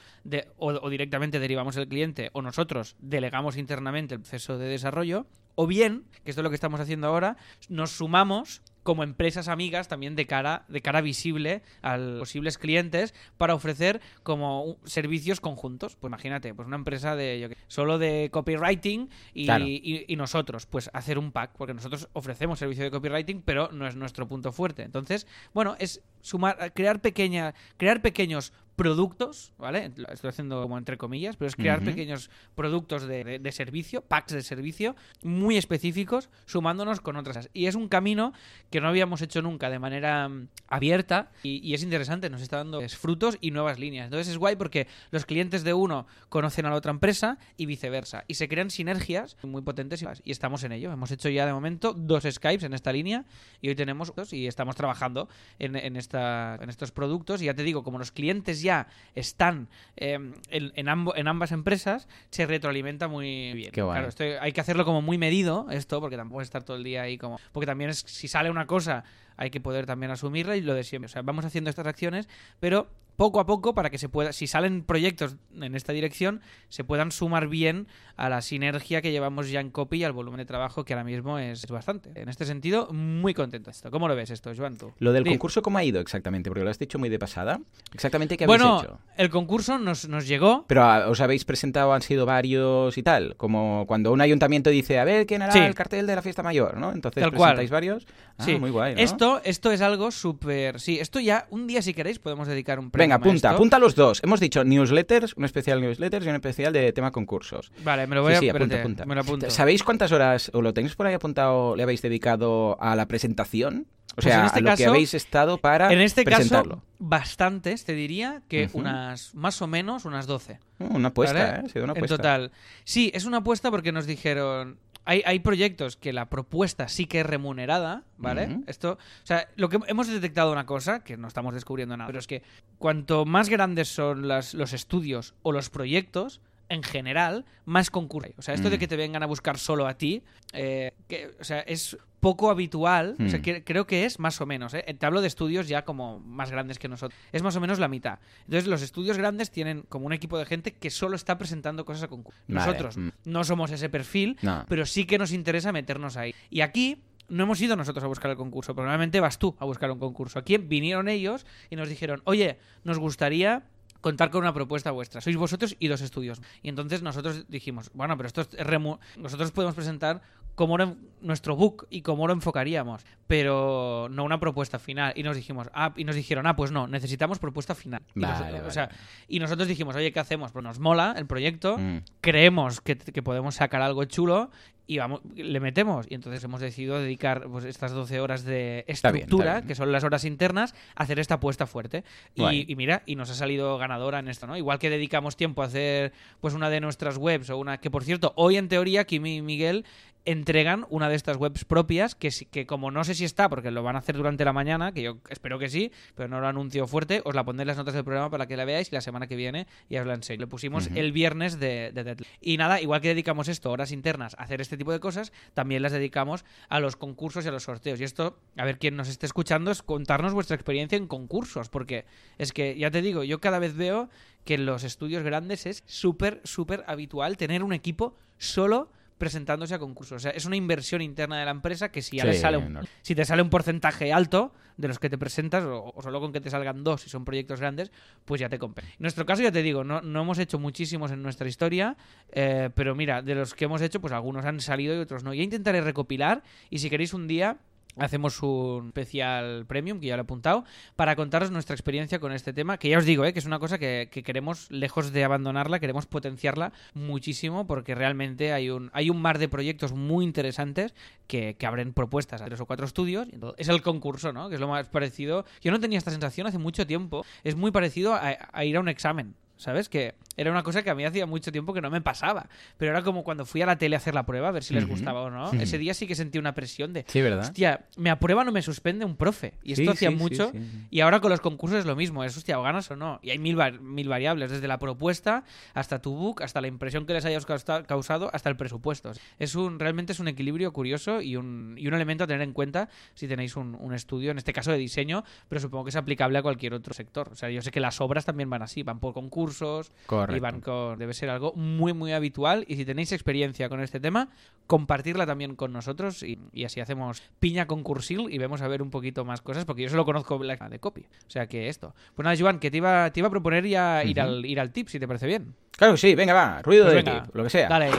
Speaker 1: o, o directamente derivamos el cliente o nosotros delegamos internamente el proceso de desarrollo, o bien, que esto es lo que estamos haciendo ahora, nos sumamos como empresas amigas también de cara de cara visible a los posibles clientes para ofrecer como servicios conjuntos. Pues imagínate, pues una empresa de yo solo de copywriting y,
Speaker 2: Claro.
Speaker 1: y- y nosotros, pues hacer un pack, porque nosotros ofrecemos servicio de copywriting, pero no es nuestro punto fuerte. Entonces, bueno, es sumar, crear pequeña, crear pequeños productos, ¿vale? Lo Estoy haciendo como entre comillas, pero es crear pequeños productos de, de- de servicio, packs de servicio, muy específicos, sumándonos con otras. Y es un camino que no habíamos hecho nunca de manera mm, abierta y, y es interesante, nos está dando es, frutos y nuevas líneas. Entonces es guay porque los clientes de uno conocen a la otra empresa y viceversa. Y se crean sinergias muy potentes y, y estamos en ello. Hemos hecho ya de momento dos Skypes en esta línea y hoy tenemos dos y estamos trabajando en, en esta, en estos productos. Y ya te digo, como los clientes ya están eh, en, en, ambo- en ambas empresas, se retroalimenta muy bien.
Speaker 2: Qué guay.
Speaker 1: Claro, esto hay que hacerlo como muy medido, esto, porque tampoco es estar todo el día ahí como... Porque también es, si sale una cosa, hay que poder también asumirla y lo de siempre. O sea, vamos haciendo estas acciones, pero poco a poco para que se pueda, si salen proyectos en esta dirección, se puedan sumar bien a la sinergia que llevamos ya en copy y al volumen de trabajo que ahora mismo es bastante. En este sentido, muy contento. Esto. ¿Cómo lo ves esto, Joan, tú?
Speaker 2: Lo del
Speaker 1: Sí.
Speaker 2: concurso, ¿cómo ha ido exactamente? Porque lo has dicho muy de pasada. Exactamente qué habéis
Speaker 1: Bueno,
Speaker 2: hecho.
Speaker 1: el concurso nos, nos llegó.
Speaker 2: Pero ah, os habéis presentado, han sido varios y tal. Como cuando un ayuntamiento dice, a ver, ¿quién hará
Speaker 1: Sí.
Speaker 2: el cartel de la fiesta mayor? ¿no? Entonces
Speaker 1: Tal cual.
Speaker 2: presentáis varios. Ah,
Speaker 1: Sí.
Speaker 2: muy guay, ¿no?
Speaker 1: Esto, esto es algo súper. Sí, esto ya un día, si queréis, podemos dedicar un
Speaker 2: Venga, apunta,
Speaker 1: esto.
Speaker 2: apunta los dos. Hemos dicho newsletters, un especial newsletters y un especial de tema concursos.
Speaker 1: Vale, me lo voy
Speaker 2: Sí,
Speaker 1: a
Speaker 2: sí, apunta, apunta.
Speaker 1: Me lo apunto.
Speaker 2: ¿Sabéis cuántas horas, o lo tenéis por ahí apuntado, le habéis dedicado a la presentación? O
Speaker 1: Pues
Speaker 2: sea,
Speaker 1: en este
Speaker 2: a lo que habéis estado para
Speaker 1: En este
Speaker 2: presentarlo.
Speaker 1: caso, bastantes, te diría que unas más o menos unas 12.
Speaker 2: Uh, una apuesta,
Speaker 1: ¿vale?
Speaker 2: ¿eh? Ha sido una
Speaker 1: En
Speaker 2: apuesta.
Speaker 1: total. Sí, es una apuesta porque nos dijeron. Hay, hay proyectos que la propuesta sí que es remunerada, ¿vale? Esto, o sea, lo que hemos detectado una cosa, que no estamos descubriendo nada, pero es que cuanto más grandes son las, los estudios o los proyectos, en general, más concurso hay. O sea, esto de
Speaker 2: Mm.
Speaker 1: que te vengan a buscar solo a ti, eh, que, o sea, es poco habitual. O sea,
Speaker 2: Mm.
Speaker 1: que- creo que es más o menos. ¿eh? Te hablo de estudios ya como más grandes que nosotros. Es más o menos la mitad. Entonces, los estudios grandes tienen como un equipo de gente que solo está presentando cosas a concurso.
Speaker 2: Vale,
Speaker 1: Nosotros
Speaker 2: mm.
Speaker 1: no somos ese perfil,
Speaker 2: No.
Speaker 1: pero sí que nos interesa meternos ahí. Y aquí no hemos ido nosotros a buscar el concurso, probablemente vas tú a buscar un concurso. Aquí vinieron ellos y nos dijeron, oye, nos gustaría contar con una propuesta vuestra. Sois vosotros y dos estudios. Y entonces nosotros dijimos, bueno, pero esto es remu- nosotros podemos presentar cómo era nuestro book y cómo lo enfocaríamos, pero no una propuesta final. Y nos dijimos, ah, y nos dijeron, ah, pues no, necesitamos propuesta final. Y, nos-
Speaker 2: Vale,
Speaker 1: o sea, y nosotros dijimos, oye, ¿qué hacemos? Pues nos mola el proyecto,
Speaker 2: Mm.
Speaker 1: creemos que, que podemos sacar algo chulo y vamos, le metemos. Y entonces hemos decidido dedicar pues, estas 12 horas de
Speaker 2: Está bien,
Speaker 1: estructura,
Speaker 2: está bien.
Speaker 1: que son las horas internas, a hacer esta apuesta fuerte. Y, y mira, y nos ha salido ganadora en esto, ¿no? Igual que dedicamos tiempo a hacer pues una de nuestras webs o una que, por cierto, hoy en teoría Kimi y Miguel entregan una de estas webs propias que, que como no sé si está, porque lo van a hacer durante la mañana, que yo espero que sí, pero no lo anuncio fuerte, os la pondré en las notas del programa para que la veáis y la semana que viene ya os la enseño. Lo pusimos el viernes de, de Deadline. Y nada, igual que dedicamos esto, horas internas, a hacer este tipo de cosas, también las dedicamos a los concursos y a los sorteos. Y esto, a ver quién nos esté escuchando, es contarnos vuestra experiencia en concursos, porque es que, ya te digo, yo cada vez veo que en los estudios grandes es súper, súper habitual tener un equipo solo presentándose a concursos. O sea, es una inversión interna de la empresa que si ya
Speaker 2: Sí,
Speaker 1: le sale un,
Speaker 2: no.
Speaker 1: si te sale un porcentaje alto de los que te presentas, o, o solo con que te salgan dos si son proyectos grandes, pues ya te compensa. En nuestro caso, ya te digo, no, no hemos hecho muchísimos en nuestra historia, eh, pero mira, de los que hemos hecho, pues algunos han salido y otros no. Ya intentaré recopilar y si queréis un día hacemos un especial premium, que ya lo he apuntado, para contaros nuestra experiencia con este tema, que ya os digo, ¿eh? que es una cosa que, que queremos, lejos de abandonarla, queremos potenciarla muchísimo, porque realmente hay un, hay un mar de proyectos muy interesantes que, que abren propuestas a tres o cuatro estudios. y entonces- es el concurso, ¿no? Que es lo más parecido. Yo no tenía esta sensación hace mucho tiempo. Es muy parecido a ir a un examen. ¿Sabes? Que era una cosa que a mí hacía mucho tiempo que no me pasaba. Pero era como cuando fui a la tele a hacer la prueba, a ver si les
Speaker 2: Ujú.
Speaker 1: gustaba o no. Ese día sí que sentí una presión de,
Speaker 2: Sí, ¿verdad?
Speaker 1: hostia, me aprueban o me suspende un profe. Y esto
Speaker 2: Sí,
Speaker 1: hacía
Speaker 2: sí,
Speaker 1: mucho.
Speaker 2: sí.
Speaker 1: Y ahora con los concursos es lo mismo. Es, hostia, o ganas o no. Y hay mil, va- mil variables, desde la propuesta hasta tu book, hasta la impresión que les hayas causa- causado, hasta el presupuesto. Es un, realmente es un equilibrio curioso y un, y un elemento a tener en cuenta si tenéis un, un estudio, en este caso de diseño, pero supongo que es aplicable a cualquier otro sector. O sea, yo sé que las obras también van así, van por concursos y
Speaker 2: Correcto.
Speaker 1: van con... Debe ser algo muy, muy habitual. Y si tenéis experiencia con este tema, compartirla también con nosotros y, y así hacemos piña concursil y vemos a ver un poquito más cosas, porque yo solo conozco la de copy. O sea que esto. Pues nada, Joan, que te iba, te iba a proponer ya ir, al, ir al tip, si te parece bien.
Speaker 2: Claro que sí, venga, va, ruido
Speaker 1: Pues
Speaker 2: de
Speaker 1: venga,
Speaker 2: tip, lo que sea.
Speaker 1: Dale.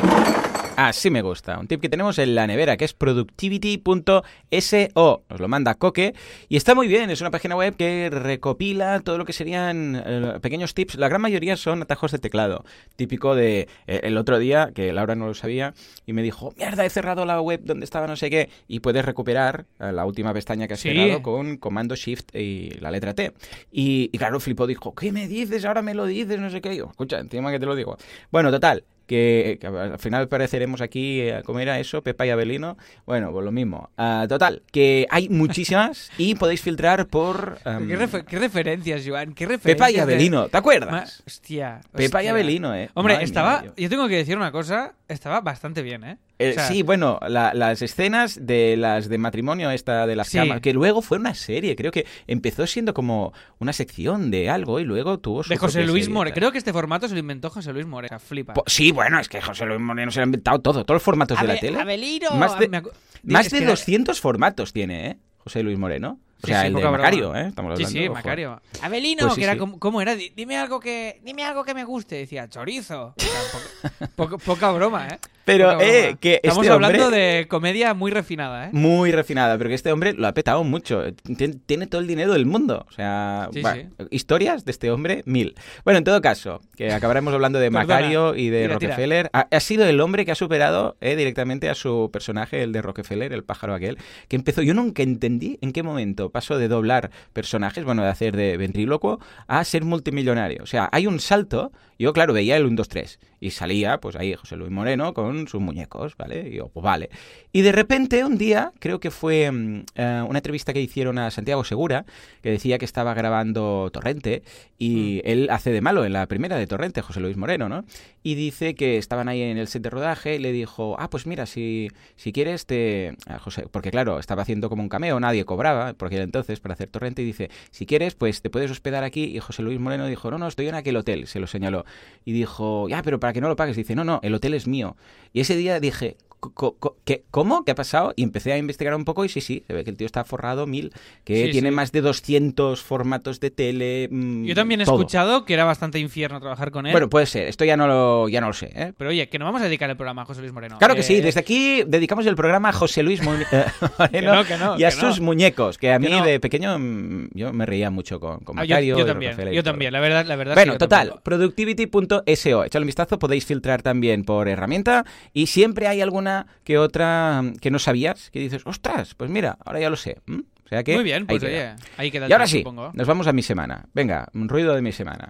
Speaker 2: Así me gusta. Un tip que tenemos en la nevera, que es productivity.so. Nos lo manda Coque. Y está muy bien. Es una página web que recopila todo lo que serían eh, pequeños tips. La gran mayoría son atajos de teclado. Típico de eh, el otro día, que Laura no lo sabía, y me dijo, mierda, he cerrado la web donde estaba no sé qué. Y puedes recuperar eh, la última pestaña que has
Speaker 1: Sí.
Speaker 2: cerrado con comando Shift y la letra T. Y, y claro, flipó, dijo, ¿qué me dices? Ahora me lo dices, no sé qué. Yo, escucha, encima que te lo digo. Bueno, total, que, que al final pareceremos aquí, eh, ¿cómo era eso? Pepa y Abelino. Bueno, pues lo mismo. Ah, total, que hay muchísimas y podéis filtrar por... am,
Speaker 1: ¿Qué, refer- qué referencias, Joan? ¿Qué referencias?
Speaker 2: Pepa y Abelino, ¿te
Speaker 1: Ma-
Speaker 2: acuerdas?
Speaker 1: Hostia.
Speaker 2: Pepa y. Abelino, ¿eh?
Speaker 1: Hombre,
Speaker 2: Madre
Speaker 1: estaba.
Speaker 2: mía, yo-
Speaker 1: yo tengo que decir una cosa. Estaba bastante bien, ¿eh?
Speaker 2: Eh,
Speaker 1: O sea,
Speaker 2: sí, bueno, la- las escenas de las de matrimonio esta de las
Speaker 1: Sí.
Speaker 2: camas, que luego fue una serie, creo que empezó siendo como una sección de algo y luego tuvo su
Speaker 1: De José Luis
Speaker 2: serie
Speaker 1: More.
Speaker 2: tal.
Speaker 1: Creo que este formato se lo inventó José Luis More. O sea, flipa.
Speaker 2: Po- Sí, bueno, es que José Luis Moreno se lo ha inventado todo, todos los formatos de la tele.
Speaker 1: Abelino.
Speaker 2: Más de- Más de
Speaker 1: que-
Speaker 2: 200 formatos tiene, ¿eh? José Luis Moreno. O
Speaker 1: Sí,
Speaker 2: sea,
Speaker 1: sí,
Speaker 2: el de
Speaker 1: poca broma.
Speaker 2: Macario, ¿eh? Estamos
Speaker 1: Sí,
Speaker 2: hablando.
Speaker 1: sí,
Speaker 2: ojo.
Speaker 1: Macario. Abelino,
Speaker 2: Pues sí,
Speaker 1: que era
Speaker 2: sí.
Speaker 1: como, ¿cómo era? Di- Dime algo que, dime algo que me guste. Decía chorizo. O sea, poca, poca- poca broma, ¿eh?
Speaker 2: Pero, eh, que
Speaker 1: estamos
Speaker 2: este
Speaker 1: hablando
Speaker 2: hombre-
Speaker 1: de comedia muy refinada, ¿eh?
Speaker 2: Muy refinada, pero que este hombre lo ha petado mucho. Tien- Tiene todo el dinero del mundo. O sea,
Speaker 1: Sí,
Speaker 2: va,
Speaker 1: sí.
Speaker 2: historias de este hombre, mil. Bueno, en todo caso, que acabaremos hablando de. Macario y de
Speaker 1: Tira, tira.
Speaker 2: Rockefeller. Ha, ha sido el hombre que ha superado eh, directamente a su personaje, el de Rockefeller, el pájaro aquel, que empezó. Yo nunca entendí en qué momento pasó de doblar personajes, bueno, de hacer de ventrílocuo, a ser multimillonario. O sea, hay un salto. Yo, claro, veía el 1, 2, 3 y salía, pues ahí José Luis Moreno con sus muñecos, ¿vale? Y yo, pues vale. Y de repente, un día, creo que fue mm, eh, una entrevista que hicieron a Santiago Segura, que decía que estaba grabando Torrente, y él hace de malo en la primera de Torrente, José Luis Moreno, ¿no? Y dice que estaban ahí en el set de rodaje y le dijo, ah, pues mira, si, si quieres te... a José, porque claro, estaba haciendo como un cameo, nadie cobraba por aquel entonces para hacer Torrente, y dice, si quieres, pues te puedes hospedar aquí. Y José Luis Moreno dijo, no, no, estoy en aquel hotel, se lo señaló. Y dijo, ya, pero para que no lo pagues. Dice, no, no, el hotel es mío. Y ese día dije, ¿qué, ¿cómo? ¿Qué ha pasado? Y empecé a investigar un poco y sí, sí, se ve que el tío está forrado mil, que
Speaker 1: Sí,
Speaker 2: tiene
Speaker 1: sí.
Speaker 2: más de 200 formatos de tele. mm,
Speaker 1: Yo también he
Speaker 2: todo.
Speaker 1: escuchado que era bastante infierno trabajar con él.
Speaker 2: Bueno, puede ser, esto ya no lo, ya no lo sé, ¿eh?
Speaker 1: pero oye, que no vamos a dedicar el programa a José Luis Moreno.
Speaker 2: Claro que
Speaker 1: Eh,
Speaker 2: sí, desde aquí dedicamos el programa a José Luis Moreno
Speaker 1: no, que no,
Speaker 2: y a
Speaker 1: no.
Speaker 2: sus muñecos, que a mí de pequeño mm, yo me reía mucho con, con
Speaker 1: ah, yo,
Speaker 2: Macario.
Speaker 1: yo también, yo también, la verdad, la verdad.
Speaker 2: Bueno,
Speaker 1: sí,
Speaker 2: total, productivity.so. Echadle un vistazo, podéis filtrar también por herramienta y siempre hay alguna que otra que no sabías, que dices, ostras, pues mira, ahora ya lo sé. O sea que
Speaker 1: Muy bien,
Speaker 2: ahí
Speaker 1: pues
Speaker 2: queda.
Speaker 1: oye, ahí queda
Speaker 2: Y ahora sí,
Speaker 1: supongo.
Speaker 2: nos vamos a mi semana. Venga, un ruido de mi semana.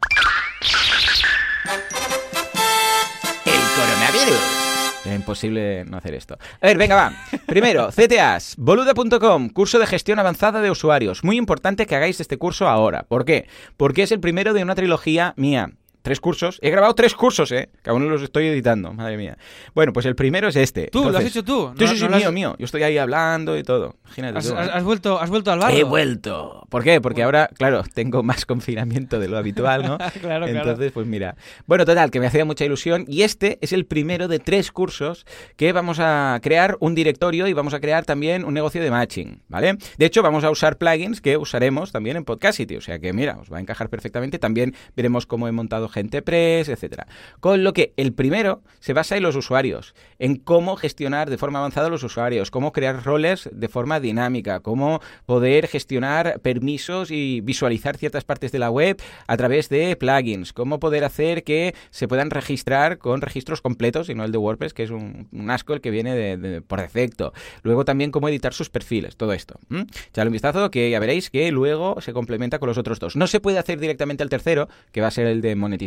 Speaker 2: El coronavirus. Era imposible no hacer esto. A ver, venga, va. Primero, CTAs, boluda.com, curso de gestión avanzada de usuarios. Muy importante que hagáis este curso ahora. ¿Por qué? Porque es el primero de una trilogía mía. Tres cursos. He grabado tres cursos, ¿eh? Que aún no los estoy editando, madre mía. Bueno, pues el primero es este.
Speaker 1: ¿Tú? ¿Lo has hecho tú?
Speaker 2: Sí,
Speaker 1: No-
Speaker 2: sí,
Speaker 1: no has-
Speaker 2: mío, mío. Yo estoy ahí hablando y todo. Imagínate
Speaker 1: ¿Has,
Speaker 2: tú,
Speaker 1: has- has vuelto, ¿Has vuelto al barro?
Speaker 2: He vuelto. ¿Por qué? Porque ahora, claro, tengo más confinamiento de lo habitual, ¿no?
Speaker 1: Claro, claro.
Speaker 2: Entonces, pues mira. Bueno, total, que me hacía mucha ilusión. Y este es el primero de tres cursos que vamos a crear un directorio y vamos a crear también un negocio de matching, ¿vale? De hecho, vamos a usar plugins que usaremos también en Podcastity. O sea que, mira, os va a encajar perfectamente. También veremos cómo he montado gente press, etcétera. Con lo que el primero se basa en los usuarios, en cómo gestionar de forma avanzada los usuarios, cómo crear roles de forma dinámica, cómo poder gestionar permisos y visualizar ciertas partes de la web a través de plugins, cómo poder hacer que se puedan registrar con registros completos y no el de WordPress, que es un, un asco el que viene por defecto. Luego también cómo editar sus perfiles, todo esto. ¿m? Echadle un vistazo que ya veréis que luego se complementa con los otros dos. No se puede hacer directamente el tercero, que va a ser el de monetización,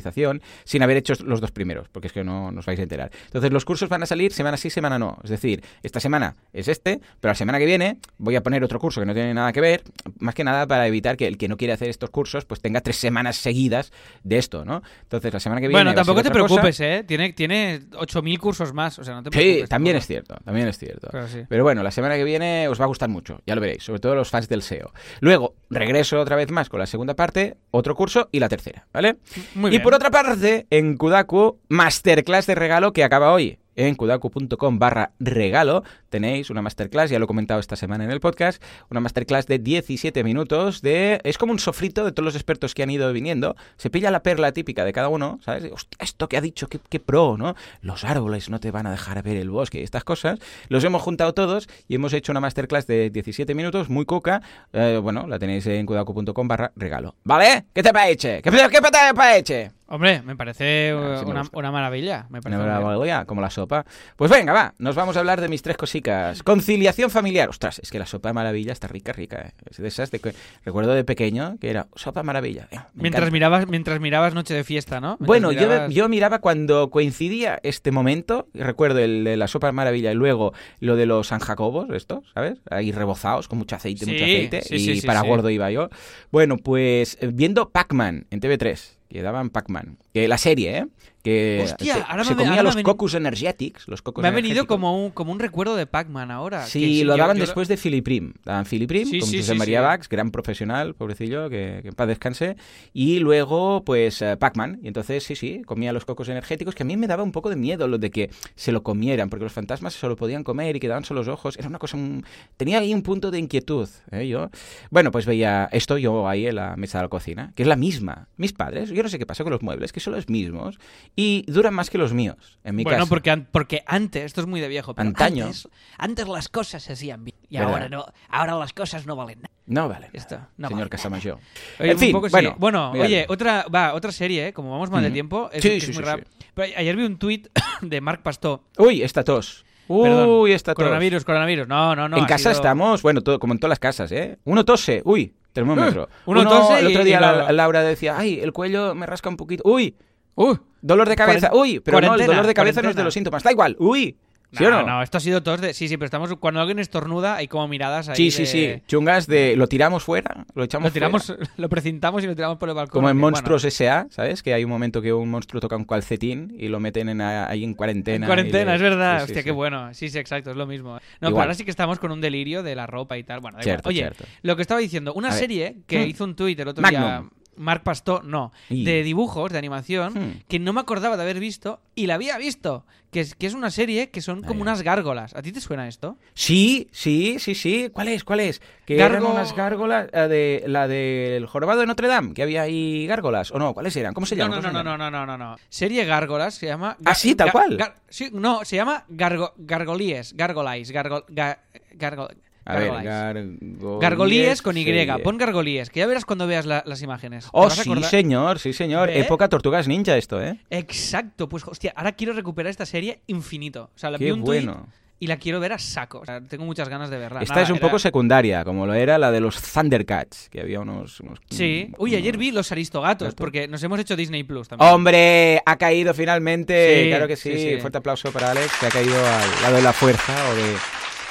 Speaker 2: sin haber hecho los dos primeros, porque es que no nos vais a enterar. Entonces los cursos van a salir semana sí, semana no. Es decir, esta semana es este, pero la semana que viene voy a poner otro curso que no tiene nada que ver, más que nada para evitar que el que no quiere hacer estos cursos pues tenga tres semanas seguidas de esto, ¿no? Entonces la semana que viene...
Speaker 1: Bueno, tampoco te
Speaker 2: cosa.
Speaker 1: preocupes, ¿eh? Tiene, tiene 8.000 cursos más, o sea, no te
Speaker 2: Sí,
Speaker 1: preocupes.
Speaker 2: también es cierto, también es cierto.
Speaker 1: Pero sí.
Speaker 2: Pero bueno, la semana que viene os va a gustar mucho, ya lo veréis, sobre todo los fans del SEO. Luego, regreso otra vez más con la segunda parte, otro curso y la tercera, ¿vale?
Speaker 1: Muy
Speaker 2: y
Speaker 1: bien.
Speaker 2: Por otra parte, en Kudaku, masterclass de regalo que acaba hoy. En kudaku.com barra regalo tenéis una masterclass, ya lo he comentado esta semana en el podcast, una masterclass de 17 minutos de... Es como un sofrito de todos los expertos que han ido viniendo. Se pilla la perla típica de cada uno, ¿sabes? Hostia, esto que ha dicho, qué, pro, ¿no? Los árboles no te van a dejar ver el bosque y estas cosas. Los hemos juntado todos y hemos hecho una masterclass de 17 minutos, muy coca. Eh, bueno, la tenéis en kudaku.com barra regalo. ¿Vale? ¿Qué te parece? ¿Qué, qué te parece?
Speaker 1: Hombre, me parece
Speaker 2: Ah, sí me
Speaker 1: una, maravilla. Me parece
Speaker 2: Una maravilla, como la sopa. Pues venga, va, nos vamos a hablar de mis tres cosicas. Conciliación familiar. Ostras, es que la sopa de maravilla está rica, rica. ¿eh? Es de esas de que recuerdo de pequeño que era sopa maravilla. Eh,
Speaker 1: Mientras
Speaker 2: encanta.
Speaker 1: mirabas, mientras mirabas Noche de Fiesta, ¿no? Mientras
Speaker 2: Bueno, yo,
Speaker 1: mirabas-
Speaker 2: yo miraba cuando coincidía este momento, recuerdo el de la sopa maravilla y luego lo de los San Jacobos, estos, ¿sabes? Ahí rebozados con mucho aceite,
Speaker 1: Sí,
Speaker 2: mucho aceite,
Speaker 1: sí,
Speaker 2: y para gordo iba yo. Bueno, pues eh, viendo Pac-Man en TV3, que daban Pac-Man, que la serie, ¿eh? Que
Speaker 1: Hostia,
Speaker 2: se,
Speaker 1: ahora
Speaker 2: se
Speaker 1: me-
Speaker 2: comía
Speaker 1: ahora
Speaker 2: los cocos energetics, los cocos
Speaker 1: me ha venido
Speaker 2: energéticos.
Speaker 1: como un, como un recuerdo de Pac-Man ahora. que
Speaker 2: Sí, lo
Speaker 1: yo-
Speaker 2: daban
Speaker 1: yo
Speaker 2: después de Filiprim. Daban Filiprim
Speaker 1: Sí,
Speaker 2: con
Speaker 1: sí,
Speaker 2: José María. Bax, gran profesional, pobrecillo, que, que en paz descanse. Y luego, pues, eh, Pac-Man. Y entonces, sí, sí, comía los cocos energéticos, que a mí me daba un poco de miedo lo de que se lo comieran, porque los fantasmas se lo podían comer y quedaban solo los ojos. Era una cosa... un- Tenía ahí un punto de inquietud, ¿eh? Yo... Bueno, pues veía esto yo ahí en la mesa de la cocina, que es la misma. Mis padres, yo no sé qué pasa con los muebles, que son los mismos y duran más que los míos, en mi
Speaker 1: bueno,
Speaker 2: caso.
Speaker 1: porque, an- porque antes, esto es muy de viejo, pero
Speaker 2: Antaño.
Speaker 1: Antes, antes las cosas se hacían bien. Y
Speaker 2: ¿Verdad?
Speaker 1: ahora no, ahora las cosas no valen nada.
Speaker 2: No vale.
Speaker 1: Esto, no
Speaker 2: señor
Speaker 1: vale.
Speaker 2: Casamayor.
Speaker 1: Oye,
Speaker 2: en fin,
Speaker 1: poco sí.
Speaker 2: bueno.
Speaker 1: Bueno, oye, otra, va, otra serie, ¿eh? como vamos mal de tiempo, es,
Speaker 2: Sí,
Speaker 1: es
Speaker 2: sí,
Speaker 1: muy
Speaker 2: sí,
Speaker 1: rap-. Pero ayer vi un tuit de Marc Pastó.
Speaker 2: Uy, esta tos. Uy,
Speaker 1: Perdón,
Speaker 2: esta tos.
Speaker 1: coronavirus, coronavirus. No, no, no.
Speaker 2: en casa
Speaker 1: sido-
Speaker 2: estamos, bueno, todo, como en todas las casas, ¿eh? Uno tose, uy, termómetro.
Speaker 1: Eh, uno tose
Speaker 2: El otro día la-
Speaker 1: la-
Speaker 2: Laura decía, ay, el cuello me rasca un poquito. Uy,
Speaker 1: Uh,
Speaker 2: dolor de cabeza. Uy, pero no, el dolor de cabeza no es de los síntomas. Da igual, uy. ¿Sí o
Speaker 1: no,
Speaker 2: no?
Speaker 1: no, esto ha sido tos de... Sí, sí, pero estamos... Cuando alguien estornuda hay como miradas ahí
Speaker 2: sí, sí,
Speaker 1: de-
Speaker 2: sí. Chungas de lo tiramos fuera, lo echamos
Speaker 1: Lo tiramos,
Speaker 2: fuera.
Speaker 1: lo precintamos y lo tiramos por el balcón.
Speaker 2: Como en Monstruos S.A., ¿sabes? Que hay un momento que un monstruo toca un calcetín y lo meten en, ahí en
Speaker 1: bueno,
Speaker 2: cuarentena.
Speaker 1: en cuarentena,
Speaker 2: le-
Speaker 1: es verdad.
Speaker 2: Sí, sí,
Speaker 1: Hostia,
Speaker 2: sí.
Speaker 1: qué bueno. Sí, sí, exacto, es lo mismo. No, pero
Speaker 2: Igual.
Speaker 1: ahora sí que estamos con un delirio de la ropa y tal. Bueno, da igual.
Speaker 2: Cierto,
Speaker 1: Oye,
Speaker 2: cierto.
Speaker 1: lo que estaba diciendo, una
Speaker 2: A ver.
Speaker 1: serie que
Speaker 2: Hmm.
Speaker 1: hizo un tuit el otro día... Marc Pastó, no,
Speaker 2: Y-
Speaker 1: de dibujos, de animación,
Speaker 2: Hmm.
Speaker 1: que no me acordaba de haber visto y la había visto, que es, que es una serie que son como unas gárgolas. ¿A ti te suena esto?
Speaker 2: Sí, sí, sí, sí. ¿Cuál es? ¿Cuál es? Que
Speaker 1: Gargo-
Speaker 2: eran unas gárgolas, la de la del jorobado de Notre Dame, que había ahí gárgolas, ¿o no? ¿Cuáles eran? ¿Cómo se
Speaker 1: No,
Speaker 2: llaman?
Speaker 1: no, no,
Speaker 2: ¿Cómo se
Speaker 1: no,
Speaker 2: llaman?
Speaker 1: no, no, no, no. Serie Gárgolas se llama.
Speaker 2: Ah, sí, tal cual.
Speaker 1: sí, no, se llama Gargo, Gargolíes, Gargolais, Gargol, ga- Gargo-
Speaker 2: A ver,
Speaker 1: Gargolais.
Speaker 2: gargolíes.
Speaker 1: Gargolíes con Y. Pon Gargolíes, que ya verás cuando veas la- las imágenes. ¿Te
Speaker 2: Oh,
Speaker 1: vas a
Speaker 2: sí,
Speaker 1: acordar?
Speaker 2: señor, sí, señor.
Speaker 1: ¿Ve?
Speaker 2: Época Tortugas Ninja esto, ¿eh?
Speaker 1: Exacto, pues hostia, ahora quiero recuperar esta serie infinito. O sea, la vi
Speaker 2: Qué
Speaker 1: un tuit
Speaker 2: bueno.
Speaker 1: y la quiero ver a saco. O sea, tengo muchas ganas de verla.
Speaker 2: Esta
Speaker 1: Nada,
Speaker 2: es un
Speaker 1: era-
Speaker 2: poco secundaria, como lo era la de los Thundercats, que había unos... unos-
Speaker 1: Sí. Uy, ayer vi Los Aristogatos,
Speaker 2: ¿Gato?
Speaker 1: porque nos hemos hecho Disney Plus también.
Speaker 2: ¡Hombre! Ha caído finalmente.
Speaker 1: Sí,
Speaker 2: claro que sí.
Speaker 1: sí, sí.
Speaker 2: Fuerte aplauso para Alex, que ha caído al lado de la fuerza o de,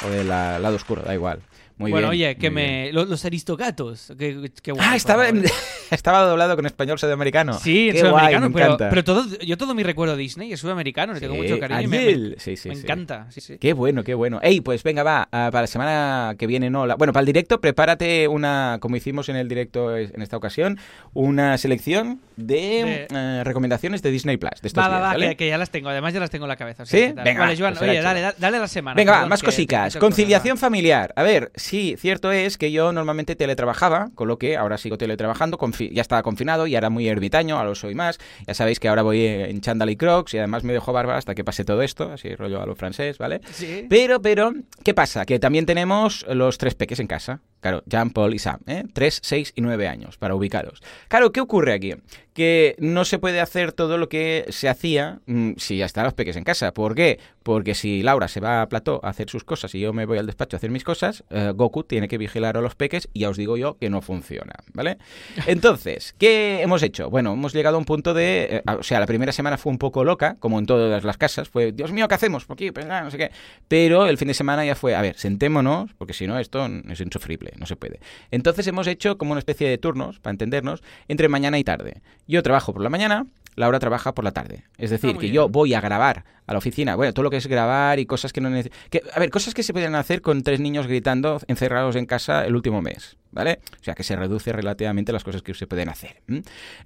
Speaker 2: o del lado oscuro, da igual. Muy
Speaker 1: bueno,
Speaker 2: bien.
Speaker 1: oye, que me.
Speaker 2: bien.
Speaker 1: Lo- Los Aristogatos. Qué, qué guay,
Speaker 2: Ah, estaba, en- estaba doblado con español sudamericano.
Speaker 1: Sí, en
Speaker 2: Qué guay,
Speaker 1: sudamericano,
Speaker 2: me
Speaker 1: pero,
Speaker 2: encanta.
Speaker 1: pero todo, yo todo mi recuerdo de Disney es sudamericano, le tengo mucho cariño y me,
Speaker 2: Sí, sí,
Speaker 1: me encanta.
Speaker 2: Qué bueno, qué bueno. Ey, pues venga, va, ah, para la semana que viene, no. la- Bueno, para el directo, prepárate una, como hicimos en el directo en esta ocasión, una selección de,
Speaker 1: De-
Speaker 2: eh, recomendaciones de Disney Plus. De estos
Speaker 1: Va, va,
Speaker 2: días,
Speaker 1: va,
Speaker 2: ¿vale?
Speaker 1: que, que ya las tengo. Además, ya las tengo en la cabeza. o
Speaker 2: ¿Sí? Venga,
Speaker 1: Vale,
Speaker 2: va,
Speaker 1: Joan,
Speaker 2: pues
Speaker 1: oye, dale, dale a la semana.
Speaker 2: Venga, va, más cositas. Conciliación familiar. A ver, sí, cierto es que yo normalmente teletrabajaba, con lo que ahora sigo teletrabajando, ya estaba confinado y ahora muy ermitaño, ahora lo soy más. Ya sabéis que ahora voy en chándal y crocs y además me dejo barba hasta que pase todo esto, así rollo a lo francés, ¿vale?
Speaker 1: ¿va? Sí.
Speaker 2: Pero, pero, ¿qué pasa? Que también tenemos los tres peques en casa. Claro, Jean, Paul y Sam, ¿eh? 3, 6 y 9 años, para ubicaros. Claro, ¿qué ocurre aquí? Que no se puede hacer todo lo que se hacía mm, si ya están los peques en casa. ¿Por qué? Porque si Laura se va a plató a hacer sus cosas y yo me voy al despacho a hacer mis cosas, eh, Goku tiene que vigilar a los peques y ya os digo yo que no funciona, ¿vale? Entonces, ¿qué hemos hecho? Bueno, hemos llegado a un punto de... eh, o sea, la primera semana fue un poco loca, como en todas las casas. Fue, Dios mío, ¿qué hacemos? Por aquí, pues nada, no sé qué. Pero el fin de semana ya fue, a ver, sentémonos, porque si no, esto es insufrible, no se puede. Entonces hemos hecho como una especie de turnos, para entendernos, entre mañana y tarde. Yo trabajo por la mañana, Laura trabaja por la tarde. Es decir,
Speaker 1: Ah, muy
Speaker 2: que
Speaker 1: bien.
Speaker 2: yo voy a grabar a la oficina, bueno, todo lo que es grabar y cosas que no necesitan... A ver, cosas que se pueden hacer con tres niños gritando encerrados en casa el último mes. ¿Vale? O sea que se reduce relativamente las cosas que se pueden hacer.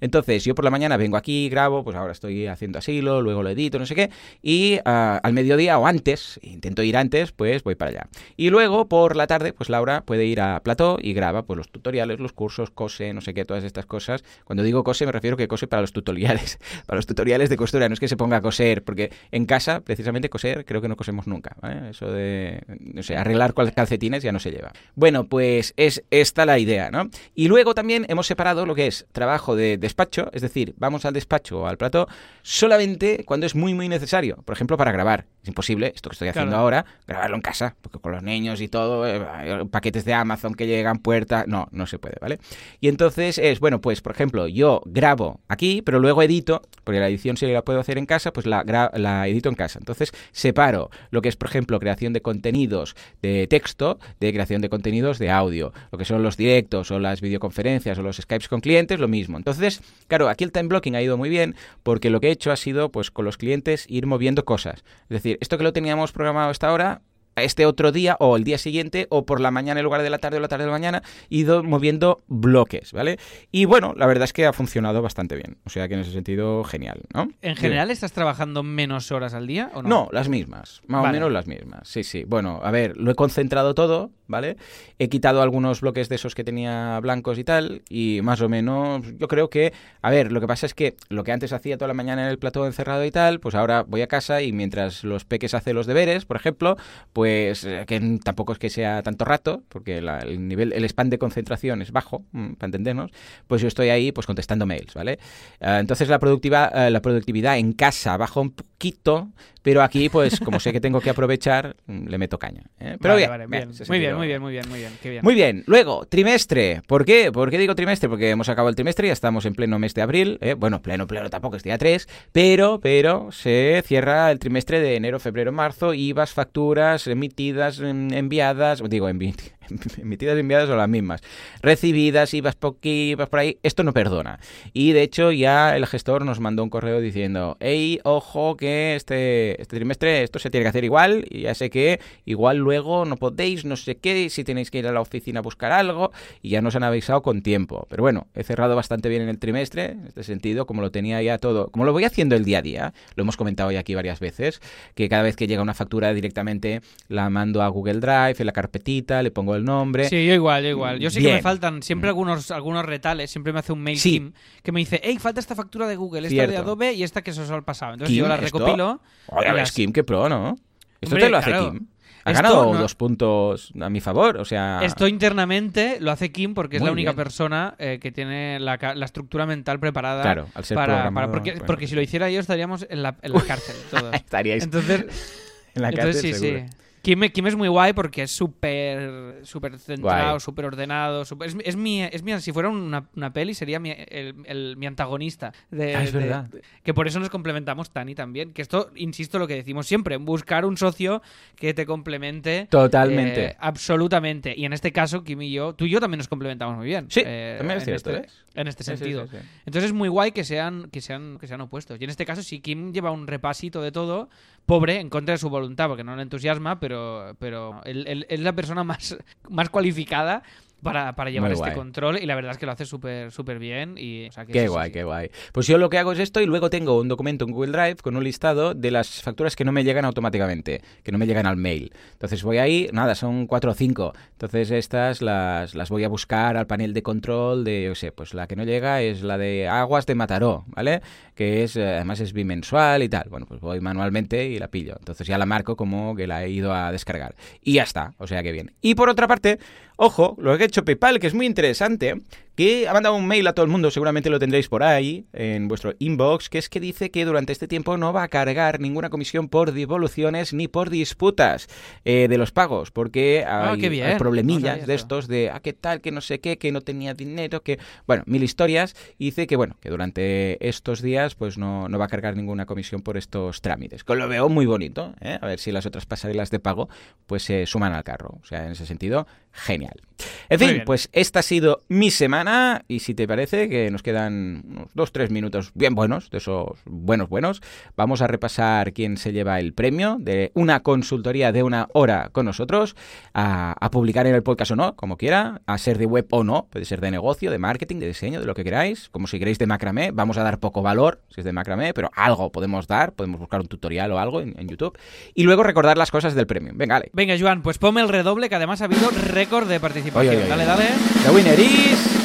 Speaker 2: Entonces, yo por la mañana vengo aquí, grabo, pues ahora estoy haciendo asilo, luego lo edito, no sé qué, y ah, al mediodía o antes, intento ir antes, pues voy para allá. Y luego por la tarde, pues Laura puede ir a plató y graba pues los tutoriales, los cursos, cose, no sé qué, todas estas cosas. Cuando digo cose me refiero que cose para los tutoriales, para los tutoriales de costura, no es que se ponga a coser, porque en casa, precisamente coser, creo que no cosemos nunca. Eso de, no sé, arreglar calcetines ya no se lleva. Bueno, pues es esta la idea, ¿no? Y luego también hemos separado lo que es trabajo de despacho, es decir, vamos al despacho o al plató solamente cuando es muy, muy necesario. Por ejemplo, para grabar. Es imposible, esto que estoy haciendo
Speaker 1: Claro.
Speaker 2: ahora, grabarlo en casa, porque con los niños y todo, eh, paquetes de Amazon que llegan, puerta, no, no se puede, ¿vale? Y entonces es, bueno, pues por ejemplo, yo grabo aquí, pero luego edito, porque la edición si la puedo hacer en casa, pues la, la edito en casa. Entonces separo lo que es, por ejemplo, creación de contenidos de texto, de creación de contenidos de audio, lo que son los directos o las videoconferencias o los Skypes con clientes, lo mismo. Entonces, claro, aquí el time blocking ha ido muy bien porque lo que he hecho ha sido, pues con los clientes, ir moviendo cosas. Es decir, esto que lo teníamos programado hasta ahora, a este otro día o el día siguiente o por la mañana en lugar de la tarde o la tarde de la mañana, he ido moviendo bloques, ¿vale? Y bueno, la verdad es que ha funcionado bastante bien. O sea que en ese sentido, genial, ¿no?
Speaker 1: ¿En general estás trabajando menos horas al día o no?
Speaker 2: No, las mismas, más
Speaker 1: Vale.
Speaker 2: o menos las mismas. Sí, sí. Bueno, a ver, lo he concentrado todo, ¿vale? He quitado algunos bloques de esos que tenía blancos y tal, y más o menos yo creo que, a ver, lo que pasa es que lo que antes hacía toda la mañana en el plató encerrado y tal, pues ahora voy a casa y mientras los peques hacen los deberes, por ejemplo, pues eh, que tampoco es que sea tanto rato, porque la- el nivel, el span de concentración es bajo, mm, para entendernos, pues yo estoy ahí pues contestando mails, ¿vale? Ah, entonces la, productiva, eh, la productividad en casa baja un poquito, pero aquí, pues, como sé que tengo que aprovechar, mm, le meto caña. ¿eh? Pero
Speaker 1: Vale,
Speaker 2: bien,
Speaker 1: vale,
Speaker 2: bien,
Speaker 1: Muy bien, muy bien, muy bien, muy bien. Qué bien.
Speaker 2: Muy bien, luego, trimestre. ¿Por qué? ¿Por qué digo trimestre? Porque hemos acabado el trimestre, ya estamos en pleno mes de abril. ¿eh? Bueno, pleno, pleno tampoco es día 3, pero, pero se cierra el trimestre de enero, febrero, marzo, IVAs, facturas, emitidas, em, enviadas, digo, envi- emitidas, enviadas son las mismas. Recibidas, IVAs por aquí, IVAs por ahí, esto no perdona. Y de hecho ya el gestor nos mandó un correo diciendo, hey, ojo que este, este trimestre esto se tiene que hacer igual, y ya sé que igual luego no podéis, no sé qué, si tenéis que ir a la oficina a buscar algo, y ya nos han avisado con tiempo. Pero bueno, he cerrado bastante bien en el trimestre, en este sentido, como lo tenía ya todo, como lo voy haciendo el día a día, lo hemos comentado ya aquí varias veces, que cada vez que llega una factura directamente la mando a Google Drive, en la carpetita, le pongo el nombre.
Speaker 1: Sí, yo igual, yo igual. Yo sí que me faltan siempre algunos, algunos retales. Siempre me hace un mail
Speaker 2: Sí.
Speaker 1: Kim que me dice, hey, falta esta factura de Google, esta de Adobe y esta que se os ha pasado. Entonces
Speaker 2: Kim,
Speaker 1: yo la recopilo.
Speaker 2: Oye,
Speaker 1: las-
Speaker 2: Kim, qué pro, ¿no? Esto
Speaker 1: Hombre,
Speaker 2: te lo hace
Speaker 1: claro.
Speaker 2: Kim. Ha
Speaker 1: Esto
Speaker 2: ganado
Speaker 1: no-
Speaker 2: dos puntos a mi favor, o sea...
Speaker 1: Esto internamente lo hace Kim porque es la única
Speaker 2: bien.
Speaker 1: persona eh, que tiene la, la estructura mental preparada.
Speaker 2: Claro, al ser
Speaker 1: para, porque,
Speaker 2: bueno.
Speaker 1: porque si lo hiciera yo estaríamos en la, en la cárcel todos.
Speaker 2: Estaríais
Speaker 1: Entonces,
Speaker 2: en la cárcel
Speaker 1: entonces sí,
Speaker 2: seguro.
Speaker 1: sí. Kim, Kim es muy guay porque es súper súper centrado, súper ordenado. súper- es, es mi, es mi- si fuera una, una peli, sería mi, el, el- mi antagonista. de-
Speaker 2: Ah, es
Speaker 1: de-
Speaker 2: verdad.
Speaker 1: que por eso nos complementamos tan y tan bien. Que esto, insisto, lo que decimos siempre, buscar un socio que te complemente.
Speaker 2: Totalmente.
Speaker 1: eh, absolutamente. Y en este caso, Kim y yo, tú y yo también nos complementamos muy bien.
Speaker 2: Sí,
Speaker 1: eh,
Speaker 2: también es cierto,
Speaker 1: este-
Speaker 2: ¿eh?
Speaker 1: En este
Speaker 2: sí,
Speaker 1: sentido.
Speaker 2: sí, sí.
Speaker 1: Entonces es muy guay que sean, que sean, que sean opuestos. Y en este caso, si Kim lleva un repasito de todo, pobre, en contra de su voluntad, porque no le entusiasma, pero, pero él, él- es la persona más, más cualificada para, para llevar este control y la verdad es que lo hace súper súper bien. Y, o sea, que
Speaker 2: Qué
Speaker 1: sí,
Speaker 2: guay,
Speaker 1: sí.
Speaker 2: qué guay. Pues yo lo que hago es esto y luego tengo un documento en Google Drive con un listado de las facturas que no me llegan automáticamente, que no me llegan al mail. Entonces voy ahí, nada, son cuatro o cinco. Entonces estas las, las voy a buscar al panel de control de, yo sé, pues la que no llega es la de Aguas de Mataró, ¿vale? Que es, eh, además es bimensual y tal. Bueno, pues voy manualmente y la pillo. Entonces ya la marco como que la he ido a descargar. Y ya está, o sea que bien. Y por otra parte, ojo, lo que ha hecho PayPal, que es muy interesante, que ha mandado un mail a todo el mundo, seguramente lo tendréis por ahí, en vuestro inbox, que es que dice que durante este tiempo no va a cargar ninguna comisión por devoluciones ni por disputas eh, de los pagos, porque
Speaker 1: Ah,
Speaker 2: hay,
Speaker 1: bien.
Speaker 2: hay problemillas de
Speaker 1: esto.
Speaker 2: estos de, ah, qué tal, que no sé qué, que no tenía dinero, que... Bueno, mil historias, y dice que, bueno, que durante estos días pues no, no va a cargar ninguna comisión por estos trámites, que lo veo muy bonito, ¿eh? a ver si las otras pasarelas de pago pues se suman al carro, o sea, en ese sentido, genial. En fin, pues esta ha sido mi semana y si te parece que nos quedan unos dos, tres minutos bien buenos, de esos buenos, buenos, vamos a repasar quién se lleva el premio de una consultoría de una hora con nosotros, a, a publicar en el podcast o no, como quiera, a ser de web o no, puede ser de negocio, de marketing, de diseño, de lo que queráis, como si queréis de macramé, vamos a dar poco valor si es de macramé, pero algo podemos dar, podemos buscar un tutorial o algo en, en YouTube y luego recordar las cosas del premio. Venga, Ale.
Speaker 1: Venga, Joan, pues ponme el redoble que además ha habido récord de participación.
Speaker 2: Oye, oye,
Speaker 1: dale, dale.
Speaker 2: The winner is...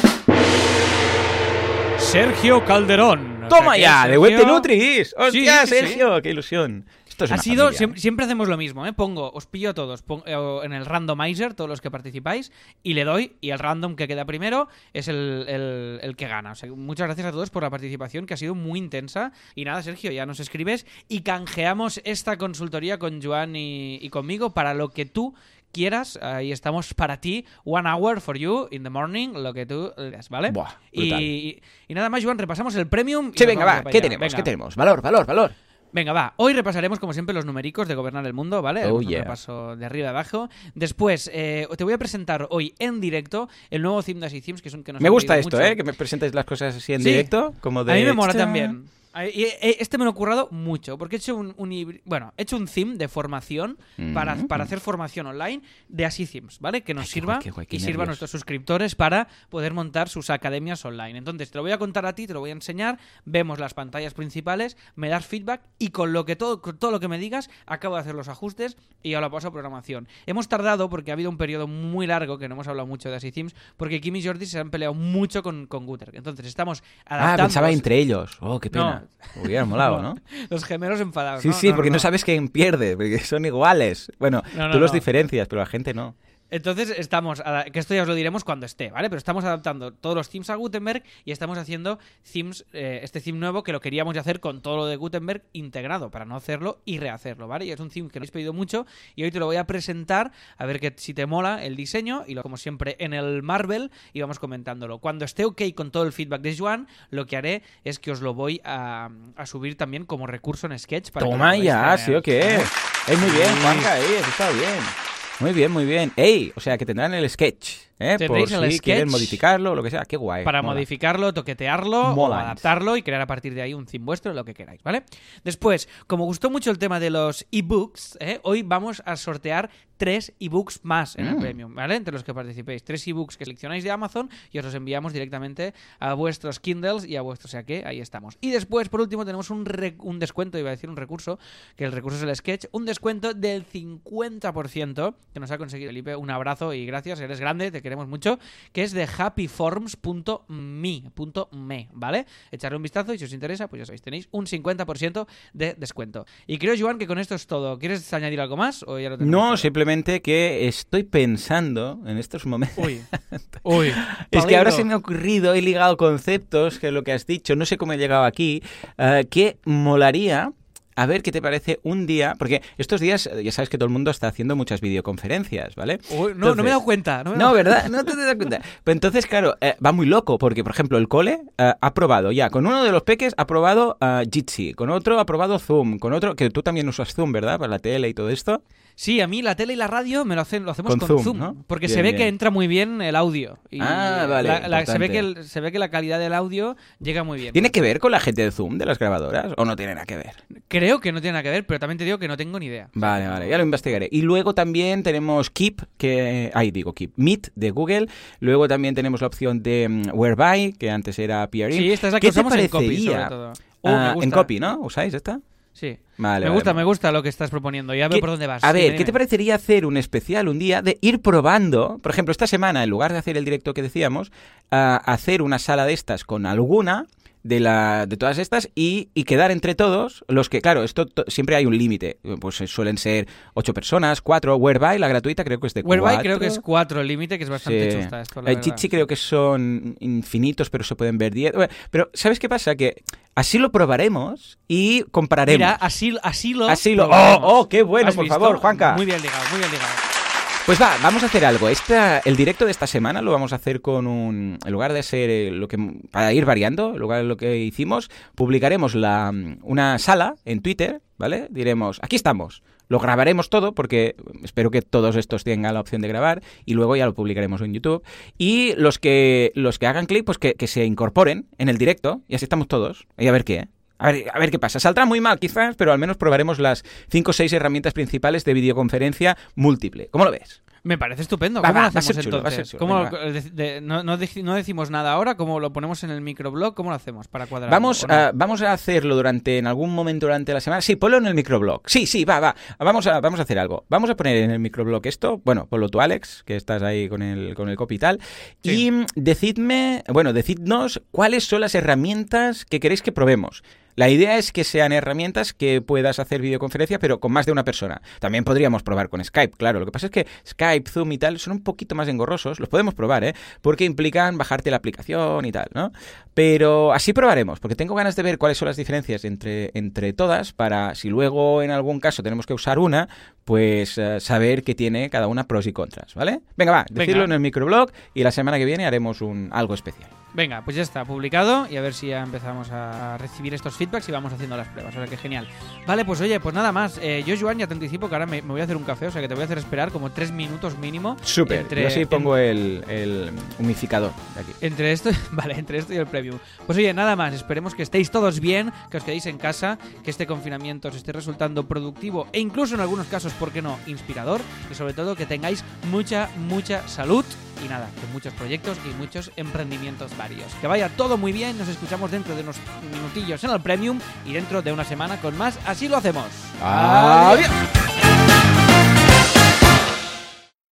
Speaker 1: Sergio Calderón. O
Speaker 2: ¡Toma
Speaker 1: sea
Speaker 2: ya! ¡De Web de Nutris! ¡Hostia,
Speaker 1: Sí, sí, sí.
Speaker 2: Sergio! ¡Qué ilusión! Esto es
Speaker 1: Ha sido,
Speaker 2: familia.
Speaker 1: siempre hacemos lo mismo, ¿eh? Pongo, os pillo a todos eh, en el randomizer, todos los que participáis, y le doy, y el random que queda primero es el, el- el que gana. O sea, muchas gracias a todos por la participación, que ha sido muy intensa. Y nada, Sergio, ya nos escribes y canjeamos esta consultoría con Joan y, y conmigo para lo que tú quieras. Ahí estamos para ti. One hour for you in the morning, lo que tú digas, ¿vale?
Speaker 2: Buah,
Speaker 1: y, y- nada más, Joan, repasamos el premium.
Speaker 2: Sí, venga, va. ¿Qué tenemos?
Speaker 1: Venga.
Speaker 2: ¿Qué tenemos? Valor, valor, valor.
Speaker 1: Venga, va. Hoy repasaremos, como siempre, los numéricos de gobernar el mundo, ¿vale?
Speaker 2: Oh,
Speaker 1: un
Speaker 2: yeah.
Speaker 1: repaso de arriba a abajo. Después, eh, te voy a presentar hoy en directo el nuevo theme de Themes, que es un que nos
Speaker 2: Me gusta esto,
Speaker 1: mucho.
Speaker 2: ¿eh? Que me presentes las cosas así en
Speaker 1: Sí.
Speaker 2: directo. Como de...
Speaker 1: A mí me mola también. Eh, Este me lo he currado mucho, porque he hecho un, un bueno, he hecho un theme de formación para,
Speaker 2: Mm.
Speaker 1: para hacer formación online de Así Themes, ¿vale? Que nos
Speaker 2: Ay,
Speaker 1: sirva
Speaker 2: guay, qué guay, qué
Speaker 1: y sirva a nuestros suscriptores para poder montar sus academias online. Entonces, te lo voy a contar a ti, te lo voy a enseñar, vemos las pantallas principales, me das feedback y con lo que todo, con todo lo que me digas, acabo de hacer los ajustes y lo paso a programación. Hemos tardado porque ha habido un periodo muy largo que no hemos hablado mucho de Así Themes, porque Kim y Jordi se han peleado mucho con, con Guter. Entonces, estamos
Speaker 2: Ah,
Speaker 1: adaptando
Speaker 2: pensaba
Speaker 1: los-
Speaker 2: entre ellos. Oh, qué pena. Hubiera molado, ¿no?
Speaker 1: Los gemelos enfadados.
Speaker 2: Sí, sí, porque no, sabes quién pierde, porque son iguales. Bueno,
Speaker 1: No, no,
Speaker 2: tú los diferencias, pero la gente no.
Speaker 1: Entonces estamos, a- que esto ya os lo diremos cuando esté, ¿vale? Pero estamos adaptando todos los themes a Gutenberg y estamos haciendo themes, eh, este theme nuevo que lo queríamos ya hacer con todo lo de Gutenberg integrado, para no hacerlo y rehacerlo, ¿vale? Y es un theme que lo habéis pedido mucho y hoy te lo voy a presentar, a ver que si te mola el diseño y lo como siempre en el Marvel y vamos comentándolo. Cuando esté ok con todo el feedback de Joan, lo que haré es que os lo voy a, a subir también como recurso en Sketch. Para que lo
Speaker 2: Toma
Speaker 1: podáis
Speaker 2: ya,
Speaker 1: tener.
Speaker 2: sí o qué. Ey, muy bien, Juanca, eso está bien. Muy bien, muy bien. Ey, o sea, que tendrán el sketch, ¿eh? Por
Speaker 1: Tendréis
Speaker 2: si
Speaker 1: el
Speaker 2: quieren
Speaker 1: sketch
Speaker 2: modificarlo o lo que sea. Qué guay.
Speaker 1: para
Speaker 2: mola.
Speaker 1: modificarlo, toquetearlo, o adaptarlo y crear a partir de ahí un theme vuestro, lo que queráis, ¿vale? Después, como gustó mucho el tema de los ebooks, ¿eh? hoy vamos a sortear tres ebooks más en el
Speaker 2: Mm.
Speaker 1: Premium, ¿vale? Entre los que participéis. Tres ebooks que seleccionáis de Amazon y os los enviamos directamente a vuestros Kindles y a vuestros, o sea que ahí estamos. Y después, por último, tenemos un, re- un descuento, iba a decir un recurso, que el recurso es el sketch, un descuento del 50% que nos ha conseguido Felipe. Un abrazo y gracias, eres grande, te queremos mucho, que es de happyforms.me, punto me, ¿vale? Echarle un vistazo y si os interesa, pues ya sabéis, tenéis un 50% de descuento. Y creo, Joan, que con esto es todo. ¿Quieres añadir algo más o ya lo tenemos
Speaker 2: No,
Speaker 1: todo?
Speaker 2: Simplemente que estoy pensando en estos momentos.
Speaker 1: Uy, uy.
Speaker 2: Es que ahora se me ha ocurrido, he ligado conceptos, que lo que has dicho, no sé cómo he llegado aquí, eh, que molaría a ver qué te parece un día, porque estos días eh, ya sabes que todo el mundo está haciendo muchas videoconferencias, ¿vale?
Speaker 1: Uy, no, no me he dado cuenta. No, me he
Speaker 2: No,
Speaker 1: dado-
Speaker 2: ¿verdad? No te das cuenta. Pues entonces, claro, eh, va muy loco, porque, por ejemplo, el cole eh, ha probado ya, con uno de los peques ha probado eh, Jitsi, con otro ha probado Zoom, con otro, que tú también usas Zoom, ¿verdad? Para la tele y todo esto.
Speaker 1: Sí, a mí la tele y la radio me lo hacen, lo hacemos
Speaker 2: Con
Speaker 1: con,
Speaker 2: Zoom,
Speaker 1: Zoom,
Speaker 2: ¿no?
Speaker 1: porque
Speaker 2: Bien,
Speaker 1: se ve
Speaker 2: bien.
Speaker 1: que entra muy bien el audio. Y
Speaker 2: Ah, vale,
Speaker 1: la- la- se, ve que el- se ve que la calidad del audio llega muy bien.
Speaker 2: ¿Tiene que ver con la gente de Zoom, de las grabadoras, o no tiene nada que ver?
Speaker 1: Creo que no tiene nada que ver, pero también te digo que no tengo ni idea.
Speaker 2: Vale, vale, ya lo investigaré. Y luego también tenemos Keep, que... Ahí digo Keep. Meet, de Google. Luego también tenemos la opción de mm, Whereby, que antes era PRI.
Speaker 1: Sí, esta es la que
Speaker 2: ¿Qué te
Speaker 1: usamos en copy, sobre todo.
Speaker 2: Ah,
Speaker 1: Uh, me
Speaker 2: en copy, ¿no? ¿Usáis esta?
Speaker 1: Sí.
Speaker 2: Vale,
Speaker 1: me
Speaker 2: vale,
Speaker 1: gusta,
Speaker 2: vale.
Speaker 1: me gusta lo que estás proponiendo. Ya veo
Speaker 2: ¿Qué-
Speaker 1: por dónde vas.
Speaker 2: A
Speaker 1: Dime,
Speaker 2: ver, ¿qué te parecería hacer un especial un día de ir probando? Por ejemplo, esta semana, en lugar de hacer el directo que decíamos, hacer una sala de estas con alguna de, la, de todas estas y, y quedar entre todos los que, claro, esto to- siempre hay un límite. Pues eh, suelen ser ocho personas, cuatro. Whereby, la gratuita, creo que es de
Speaker 1: Whereby
Speaker 2: cuatro.
Speaker 1: creo que es 4 el límite, que es bastante
Speaker 2: Sí.
Speaker 1: chusta esto, la
Speaker 2: El
Speaker 1: verdad.
Speaker 2: Jitsi creo que son infinitos, pero se pueden ver 10. Bueno, Pero, ¿sabes qué pasa? Que así lo probaremos y compararemos.
Speaker 1: Mira, así, así lo...
Speaker 2: Así lo-. ¡Oh, oh, qué bueno,
Speaker 1: ¿Has
Speaker 2: por
Speaker 1: visto?
Speaker 2: favor, Juanca!
Speaker 1: Muy bien ligado, muy bien ligado.
Speaker 2: Pues va, vamos a hacer algo. Esta, el directo de esta semana lo vamos a hacer con un. En lugar de ser eh, lo que. Para ir variando, en lugar de lo que hicimos, publicaremos la, una sala en Twitter, ¿vale? Diremos, aquí estamos. Lo grabaremos todo porque espero que todos estos tengan la opción de grabar y luego ya lo publicaremos en YouTube. Y los que, los que hagan clic, pues que, que se incorporen en el directo y así estamos todos. Y a ver qué, ¿eh? A ver, a ver qué pasa. Saldrá muy mal quizás, pero al menos probaremos las 5 o 6 herramientas principales de videoconferencia múltiple. ¿Cómo lo ves?
Speaker 1: Me parece estupendo. ¿Cómo
Speaker 2: va,
Speaker 1: lo hacemos
Speaker 2: chulo,
Speaker 1: entonces?
Speaker 2: ser chulo,
Speaker 1: ¿Cómo
Speaker 2: venga,
Speaker 1: lo- de- de- no, no deci- no decimos nada ahora, ¿cómo lo ponemos en el microblog? ¿Cómo lo hacemos para cuadrar?
Speaker 2: Vamos a, vamos a hacerlo durante, en algún momento durante la semana. Sí, ponlo en el microblog. Sí, sí, va, va. Vamos a, vamos a hacer algo. Vamos a poner en el microblog esto. Bueno, ponlo tú, Alex, que estás ahí con el, con el copy y tal.
Speaker 1: Sí.
Speaker 2: Y decidme, bueno, decidnos cuáles son las herramientas que queréis que probemos. La idea es que sean herramientas que puedas hacer videoconferencia, pero con más de una persona. También podríamos probar con Skype, claro. Lo que pasa es que Skype, Zoom y tal son un poquito más engorrosos. Los podemos probar, ¿eh? Porque implican bajarte la aplicación y tal, ¿no? Pero así probaremos, porque tengo ganas de ver cuáles son las diferencias entre, entre todas para, si luego en algún caso tenemos que usar una, pues eh, saber que tiene cada una pros y contras, ¿vale? Venga, va,
Speaker 1: Venga.
Speaker 2: decirlo en el microblog y la semana que viene haremos un algo especial.
Speaker 1: Venga, pues ya está publicado y a ver si ya empezamos a recibir estos feedbacks y vamos haciendo las pruebas. O sea que genial. Vale, pues oye, pues nada más. Eh, yo, Joan, ya te anticipo que ahora me, me voy a hacer un café, o sea que te voy a hacer esperar como tres minutos mínimo.
Speaker 2: Súper,
Speaker 1: Entre-
Speaker 2: yo así pongo el, el humificador de aquí.
Speaker 1: Entre esto, vale, entre esto y el preview. Pues oye, nada más, esperemos que estéis todos bien, que os quedéis en casa, que este confinamiento os esté resultando productivo e incluso en algunos casos, ¿por qué no?, inspirador y sobre todo que tengáis mucha, mucha salud y nada, que muchos proyectos y muchos emprendimientos varios. Que vaya todo muy bien, nos escuchamos dentro de unos minutillos en el Premium y dentro de una semana con más, así lo hacemos.
Speaker 2: Adiós.